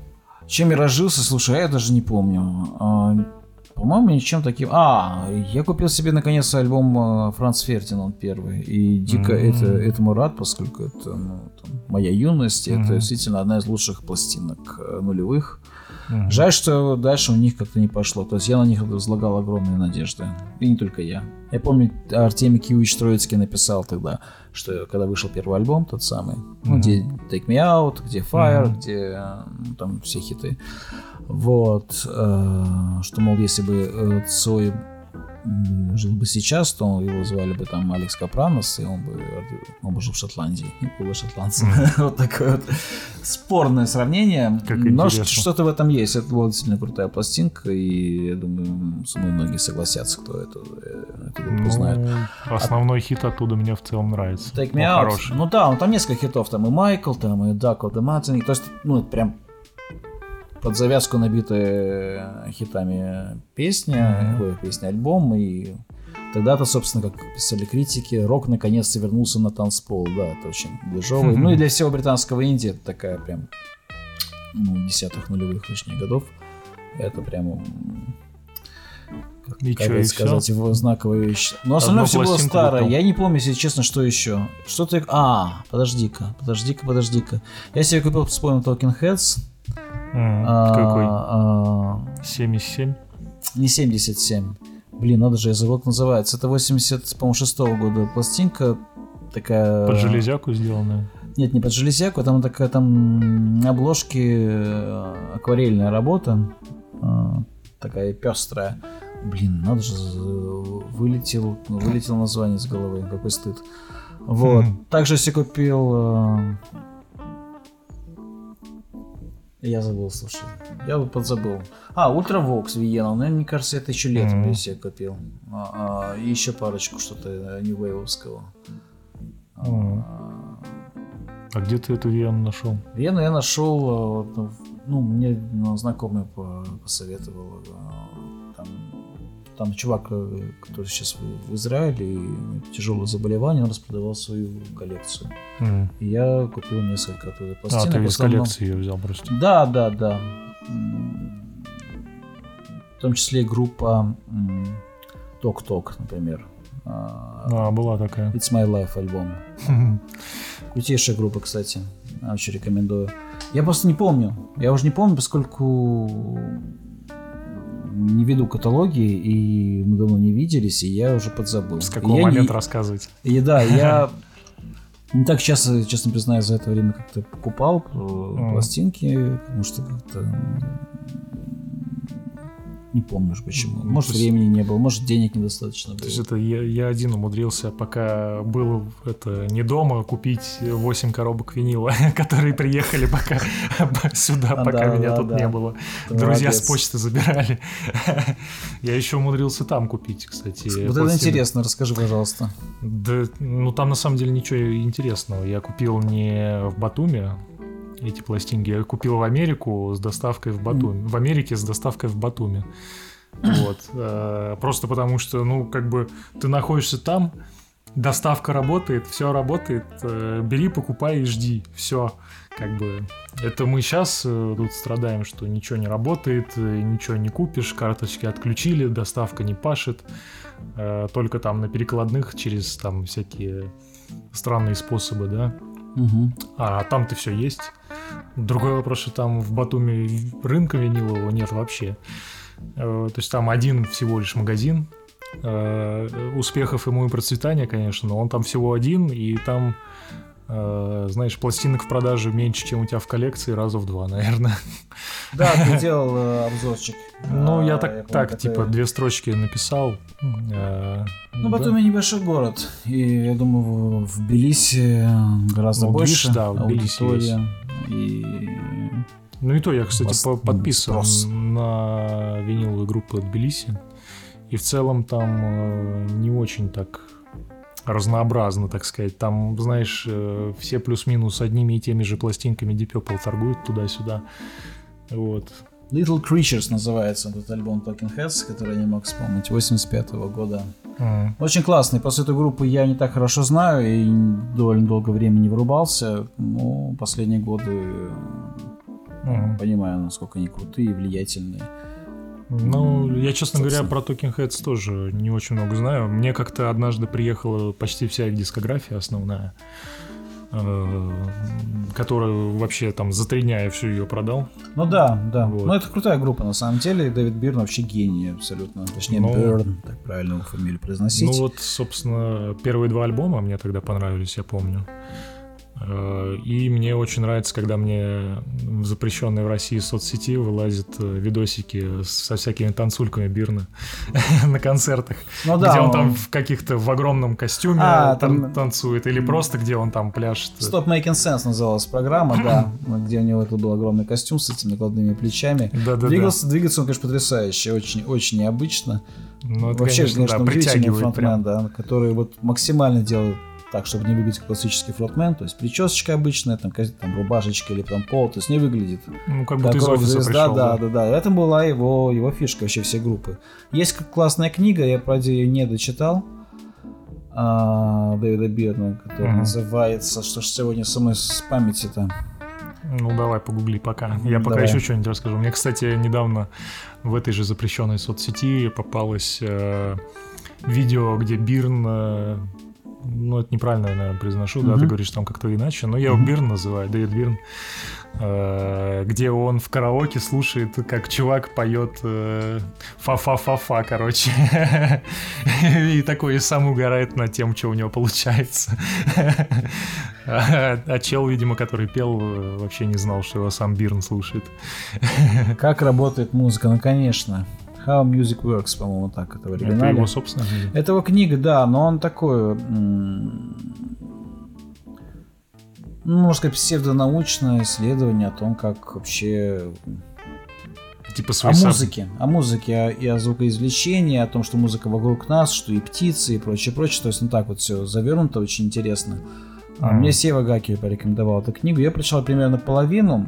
Speaker 1: Чем я разжился, слушай, а я даже не помню. По-моему, ничем таким. А, я купил себе наконец альбом э, Франц Фертинанд первый. И дико
Speaker 2: М.
Speaker 1: это, этому рад, поскольку это ну, там, моя юность. и Это действительно одна из лучших пластинок э, нулевых.
Speaker 2: Мгм.
Speaker 1: Жаль, что дальше у них как-то не пошло. То есть я на них возлагал огромные надежды. И не только я. Я помню, Артемий Киевич Троицкий написал тогда, что когда вышел первый альбом, тот самый, ну,
Speaker 2: Мгм.
Speaker 1: где Take Me Out, где Fire,
Speaker 2: Мгм.
Speaker 1: где э, ну, там все хиты. Вот. э, что, мол, если бы э, Цой жил бы сейчас, то его звали бы там Алекс Капранос, и он бы, он бы жил в Шотландии. И был шотландцем. Вот такое вот спорное сравнение.
Speaker 2: Как
Speaker 1: Но
Speaker 2: интересно.
Speaker 1: что-то в этом есть. Это была действительно крутая пластинка, и я думаю, со мной многие согласятся, кто эту, э, эту группу
Speaker 2: Ну,
Speaker 1: знает.
Speaker 2: основной хит оттуда мне в целом нравится.
Speaker 1: Take Me Out.
Speaker 2: хороший.
Speaker 1: Ну да, ну там несколько хитов. Там и Майкл, там и Duck of the Mountain. То есть, ну, это прям под завязку набитая хитами песня,
Speaker 2: Мгм.
Speaker 1: ой, песня-альбом, и тогда-то, собственно, как писали критики, рок наконец-то вернулся на танцпол, да, это очень движовый. Ну и для всего британского инди это такая прям, ну, десятых нулевых, точнее, годов. Это прям,
Speaker 2: И
Speaker 1: как
Speaker 2: и
Speaker 1: сказать, его знаковая вещь. Но остальное
Speaker 2: Одну
Speaker 1: все было старое. Я не помню, если честно, что еще. Что-то... А, подожди-ка, подожди-ка, подожди-ка. Я себе купил, вспомнил Talking Heads.
Speaker 2: М,
Speaker 1: А,
Speaker 2: Какой?
Speaker 1: а,
Speaker 2: 77?
Speaker 1: не 77. Блин, надо же, я забыл, как называется. Это 80, по-моему, шестого года пластинка. Такая...
Speaker 2: Под железяку сделанная?
Speaker 1: Нет, не под железяку, там такая там на обложке э, акварельная работа. э, Такая пестрая. Блин, надо же, вылетел, вылетел название с головы, какой стыд. Вот.
Speaker 2: Хм.
Speaker 1: Также себе купил... э, Я забыл, слушай. Я вот подзабыл. А, Ultravox Vienna. Ну, мне кажется, это еще летом
Speaker 2: Мгм.
Speaker 1: я себе купил. А, а, и еще парочку что-то нью-вейвовского.
Speaker 2: Мгм. А где ты эту Вену нашел?
Speaker 1: Вену я нашел, э, ну, мне ну, знакомый по- посоветовал. Там, чувак, э, который сейчас в, Израиле, тяжелое заболевание, он распродавал свою коллекцию.
Speaker 2: М.
Speaker 1: И я купил несколько оттуда
Speaker 2: А,
Speaker 1: пластинок.
Speaker 2: ты
Speaker 1: в
Speaker 2: из
Speaker 1: основном-
Speaker 2: коллекции ее взял просто.
Speaker 1: Да, да, да. В том числе группа Ток-Ток, например.
Speaker 2: А, была такая.
Speaker 1: It's My Life альбом. Крутейшая группа, кстати. Очень рекомендую. Я просто не помню. Я уже не помню, поскольку не веду каталоги, и мы давно не виделись, и я уже подзабыл.
Speaker 2: С какого
Speaker 1: И
Speaker 2: момента
Speaker 1: не-
Speaker 2: рассказывать?
Speaker 1: И да, я не так часто, честно признаюсь, за это время как-то покупал э, пластинки, потому что как-то не помню уж почему.
Speaker 2: Ну,
Speaker 1: Может,
Speaker 2: есть-
Speaker 1: времени не было, может, денег недостаточно
Speaker 2: То есть
Speaker 1: было.
Speaker 2: это я, я один умудрился, пока был это не дома, купить 8 коробок винила, которые приехали пока сюда,
Speaker 1: А,
Speaker 2: пока
Speaker 1: да,
Speaker 2: меня
Speaker 1: да,
Speaker 2: тут
Speaker 1: да.
Speaker 2: не было.
Speaker 1: Ты
Speaker 2: Друзья с почты забирали. Я еще умудрился там купить, кстати.
Speaker 1: Вот это интересно, расскажи, пожалуйста.
Speaker 2: Да, ну там на самом деле ничего интересного. Я купил не в Батуме эти пластинки, я купил в Америку с доставкой в Батуми. В Америке с доставкой в Батуми. Вот. Э, Просто потому что, ну, как бы ты находишься там, доставка работает, все работает, э, бери, покупай и жди. Все. Как бы это мы сейчас тут страдаем, что ничего не работает, э, ничего не купишь, карточки отключили, доставка не пашет. Э, Только там на перекладных через там всякие странные способы, да.
Speaker 1: Мгм.
Speaker 2: А там-то все есть. Другой вопрос, что там в Батуми рынка винилового нет вообще. Э, То есть там один всего лишь магазин. Э, Успехов ему и процветания, конечно, но он там всего один, и там, э, знаешь, пластинок в продаже меньше, чем у тебя в коллекции, раза в два, наверное.
Speaker 1: Да, ты делал э, обзорчик.
Speaker 2: Ну,
Speaker 1: А,
Speaker 2: я так,
Speaker 1: помню,
Speaker 2: так типа, две строчки написал. Э,
Speaker 1: Ну,
Speaker 2: да.
Speaker 1: Батуми небольшой город, и я думаю, в Тбилиси гораздо
Speaker 2: Ну,
Speaker 1: больше
Speaker 2: видишь, да,
Speaker 1: аудитория. И
Speaker 2: Ну и то я, кстати,
Speaker 1: Бас-
Speaker 2: по- подписан
Speaker 1: спрос.
Speaker 2: на виниловые группы Тбилиси. И в целом там э, не очень так разнообразно, так сказать. Там, знаешь, э, все плюс-минус одними и теми же пластинками Deep Purple торгуют туда-сюда. Вот.
Speaker 1: Little Creatures называется этот альбом Talking Heads, который я не мог вспомнить, 85 года.
Speaker 2: М.
Speaker 1: Очень классный. После этой группы я не так хорошо знаю и довольно долго времени не вырубался. Но последние годы
Speaker 2: Мгм.
Speaker 1: понимаю, насколько они крутые и влиятельные.
Speaker 2: Ну, я, честно говоря,
Speaker 1: собственно.
Speaker 2: про Talking Heads тоже не очень много знаю. Мне как-то однажды приехала почти вся их дискография основная, э, которую вообще там за три дня я всю ее продал.
Speaker 1: Ну да, да.
Speaker 2: Вот.
Speaker 1: Ну это крутая группа на самом деле. и Дэвид Бирн вообще гений абсолютно. Точнее,
Speaker 2: Ну,
Speaker 1: Бирн, так правильно его фамилию произносить.
Speaker 2: Ну вот, собственно, первые два альбома мне тогда понравились, я помню. Э, И мне очень нравится, когда мне в запрещенной в России соцсети вылазят э, видосики со всякими танцульками Бирна на концертах.
Speaker 1: Ну да,
Speaker 2: где он там
Speaker 1: он-
Speaker 2: в каких-то в огромном костюме
Speaker 1: А,
Speaker 2: тан-
Speaker 1: там-
Speaker 2: танцует, или просто где он там пляшет.
Speaker 1: Stop Making Sense называлась программа, да, где у него это был огромный костюм с этими накладными плечами.
Speaker 2: Да-да-да.
Speaker 1: Двигался, двигаться он, конечно, потрясающе, очень, очень необычно.
Speaker 2: Ну, это,
Speaker 1: Вообще,
Speaker 2: конечно,
Speaker 1: конечно,
Speaker 2: да,
Speaker 1: удивительный
Speaker 2: притягивает
Speaker 1: фронтмен,
Speaker 2: прям.
Speaker 1: да, который вот максимально делает так, чтобы не выглядеть как классический фронтмен, то есть причесочка обычная, там, там рубашечка или там пол, то есть не выглядит
Speaker 2: Ну, как будто
Speaker 1: как
Speaker 2: из офиса
Speaker 1: рок-звезда,
Speaker 2: пришел.
Speaker 1: да, да, да. Это была его, его фишка вообще всей группы. Есть классная книга, я, правда, ее не дочитал. а, Дэвида Бирна, которая
Speaker 2: Мгм.
Speaker 1: называется «Что ж сегодня со мной с памяти-то?»
Speaker 2: Ну, давай, погугли пока. Я пока
Speaker 1: Давай.
Speaker 2: еще что-нибудь расскажу. Мне, кстати, недавно в этой же запрещенной соцсети попалось э, видео, где Бирн... ну, это неправильно, я, наверное, произношу, да,
Speaker 1: Мгм.
Speaker 2: ты говоришь там как-то иначе, но я его. Бирн называю, Дэвид Бирн, э, где он в караоке слушает, как чувак поет э, фа-фа-фа-фа, короче, и такой и сам угорает над тем, что у него получается. А а чел, видимо, который пел, э, вообще не знал, что его сам Бирн слушает.
Speaker 1: Как работает музыка? Ну, конечно. How Music Works, по-моему, так это в
Speaker 2: Это
Speaker 1: оригинале.
Speaker 2: его собственная книга.
Speaker 1: Это его книга, да, но он такой, ну, можно сказать, псевдонаучное исследование о том, как вообще
Speaker 2: Типа
Speaker 1: о
Speaker 2: свои сам-
Speaker 1: музыке, о музыке о- и о звукоизвлечении, о том, что музыка вокруг нас, что и птицы, и прочее, прочее. То есть, ну так вот все завернуто, очень интересно. А. Мне Сева Гаки порекомендовал эту книгу. Я прочитал примерно половину.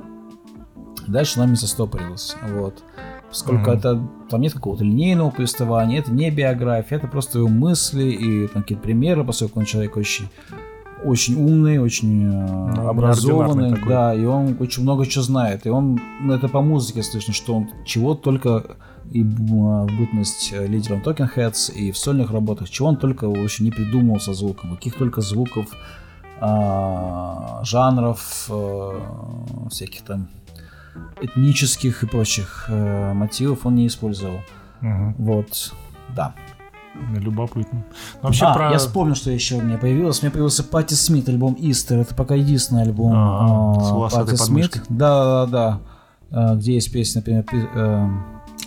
Speaker 1: Дальше она мне застопорилась. Вот. Поскольку
Speaker 2: Мгм.
Speaker 1: это там нет какого-то линейного повествования, это не биография, это просто его мысли и там, какие-то примеры, поскольку он человек очень очень умный, очень э, образованный, да, и он очень много чего знает. И он, ну, это по музыке слышно, что он чего только и в бытность лидером Talking Heads, и в сольных работах, чего он только вообще не придумал со звуком, каких только звуков, а, жанров, всяких там этнических и прочих а, мотивов он не использовал.
Speaker 2: Мгм.
Speaker 1: Вот, да.
Speaker 2: Любопытно. Ну, Вообще
Speaker 1: а,
Speaker 2: про...
Speaker 1: я вспомнил, что еще у меня появилось. У меня появился Патти Смит, альбом Easter. Это пока единственный альбом
Speaker 2: А, волосатой
Speaker 1: Патти Смит. Да, да, да. А, Где есть песня, например, э,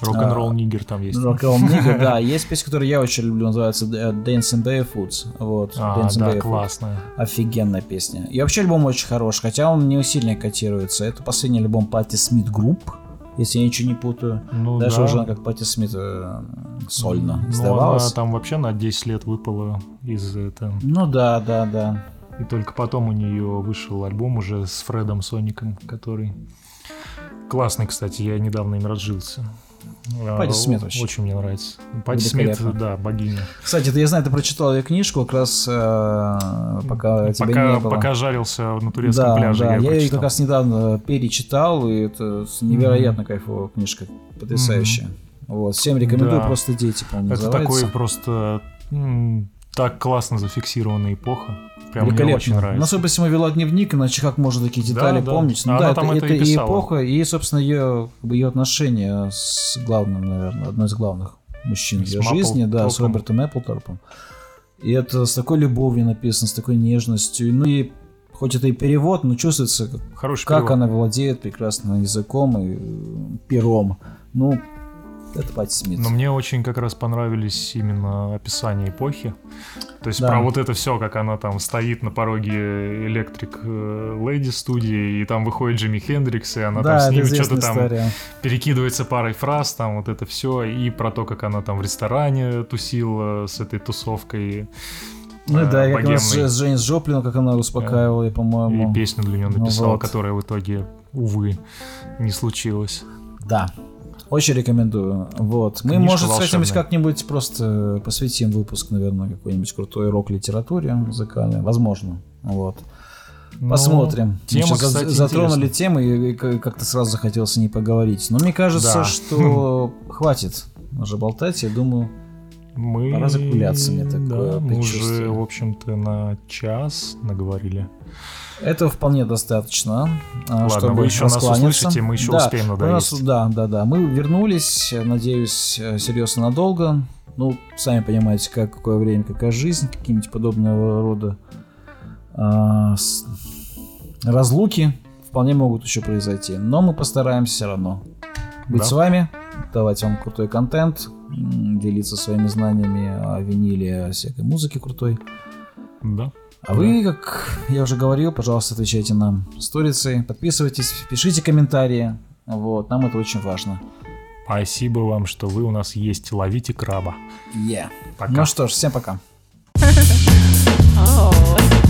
Speaker 2: Rock'n'Roll
Speaker 1: а,
Speaker 2: Nigger там есть.
Speaker 1: Roll Nigger, да, есть песня, которую я очень люблю, называется э, Dancing Barefoot. Вот,
Speaker 2: А,
Speaker 1: Dancing
Speaker 2: да, классная.
Speaker 1: Офигенная песня. И вообще альбом очень хороший, хотя он не сильно котируется. Это последний альбом Patti Smith Group, если я ничего не путаю.
Speaker 2: Ну,
Speaker 1: Даже
Speaker 2: да.
Speaker 1: уже как Пати Смит э, сольно
Speaker 2: Ну,
Speaker 1: издавалась.
Speaker 2: она там вообще на 10 лет выпала из этого.
Speaker 1: Ну да, да, да.
Speaker 2: И только потом у нее вышел альбом уже с Фредом Соником, который классный, кстати, я недавно им разжился. А,
Speaker 1: Патти Смит
Speaker 2: о-
Speaker 1: вообще.
Speaker 2: Очень мне нравится. Патти Смит, да, богиня.
Speaker 1: Кстати, ты, я знаю, ты прочитал ее книжку как раз э, пока тебя
Speaker 2: пока,
Speaker 1: не было.
Speaker 2: пока жарился на турецком
Speaker 1: да,
Speaker 2: пляже,
Speaker 1: да,
Speaker 2: я,
Speaker 1: я, ее как раз недавно перечитал, и это невероятно кайфовая книжка, потрясающая. Вот, всем рекомендую,
Speaker 2: Да.
Speaker 1: просто дети, по-моему,
Speaker 2: Это
Speaker 1: называется.
Speaker 2: такой просто м, так классно зафиксированная эпоха. Прям мне очень нравится.
Speaker 1: Ну, судя по всему, вела дневник, иначе как можно такие детали
Speaker 2: Да, да.
Speaker 1: помнить? Ну да,
Speaker 2: там
Speaker 1: это,
Speaker 2: это и
Speaker 1: это и эпоха, и, собственно, ее, ее отношения с главным, наверное, одной из главных мужчин ее жизни, да, с. Робертом Эпплторпом. И это с такой любовью написано, с такой нежностью. Ну и хоть это и перевод, но чувствуется, как,
Speaker 2: Хороший
Speaker 1: как
Speaker 2: перевод.
Speaker 1: она владеет прекрасно языком и э, пером. Ну, это Пати Смит.
Speaker 2: Но мне очень как раз понравились именно описания эпохи. То есть
Speaker 1: Да.
Speaker 2: про вот это все, как она там стоит на пороге Электрик Леди студии, и там выходит Джимми Хендрикс, и она
Speaker 1: да,
Speaker 2: там с ним что-то там
Speaker 1: история.
Speaker 2: перекидывается парой фраз, там вот это все, и про то, как она там в ресторане тусила с этой тусовкой.
Speaker 1: Ну
Speaker 2: э,
Speaker 1: да, как раз
Speaker 2: богемной.
Speaker 1: с Джейнс Джоплин, как она успокаивала, и, по-моему.
Speaker 2: И песню для нее
Speaker 1: Ну
Speaker 2: написала,
Speaker 1: вот.
Speaker 2: которая в итоге, увы, не случилась.
Speaker 1: Да. Очень рекомендую. Вот. Мы,
Speaker 2: Книжка
Speaker 1: может, с этим
Speaker 2: волшебная.
Speaker 1: как-нибудь просто посвятим выпуск, наверное, какой-нибудь крутой рок-литературе музыкальной. Возможно. Вот.
Speaker 2: Но
Speaker 1: Посмотрим. Мы
Speaker 2: Ну, Тема, кстати,
Speaker 1: затронули
Speaker 2: интересная.
Speaker 1: тему, и как-то сразу захотелось о ней поговорить. Но мне кажется,
Speaker 2: Да.
Speaker 1: что хватит уже болтать. Я думаю,
Speaker 2: Мы...
Speaker 1: Пора закругляться, мне такое
Speaker 2: да, мы уже,
Speaker 1: предчувствие.
Speaker 2: в общем-то, на час наговорили.
Speaker 1: Этого вполне достаточно. а,
Speaker 2: Ладно,
Speaker 1: чтобы
Speaker 2: вы еще нас услышите, мы еще
Speaker 1: Да,
Speaker 2: успеем
Speaker 1: нас-
Speaker 2: надоесть.
Speaker 1: да, да, да. Мы вернулись, надеюсь, э, серьезно надолго. Ну, сами понимаете, как, какое время, какая жизнь, какие-нибудь подобного рода а, с- разлуки вполне могут еще произойти. Но мы постараемся все равно быть
Speaker 2: Да.
Speaker 1: с вами, давать вам крутой контент, делиться своими знаниями о виниле, о всякой музыке крутой.
Speaker 2: Да.
Speaker 1: А вы, как я уже говорил, пожалуйста, отвечайте нам сторицы, подписывайтесь, пишите комментарии. Вот, нам это очень важно.
Speaker 2: Спасибо вам, что вы у нас есть. Ловите краба.
Speaker 1: Yeah.
Speaker 2: Пока.
Speaker 1: Ну что ж, всем пока.
Speaker 3: Oh.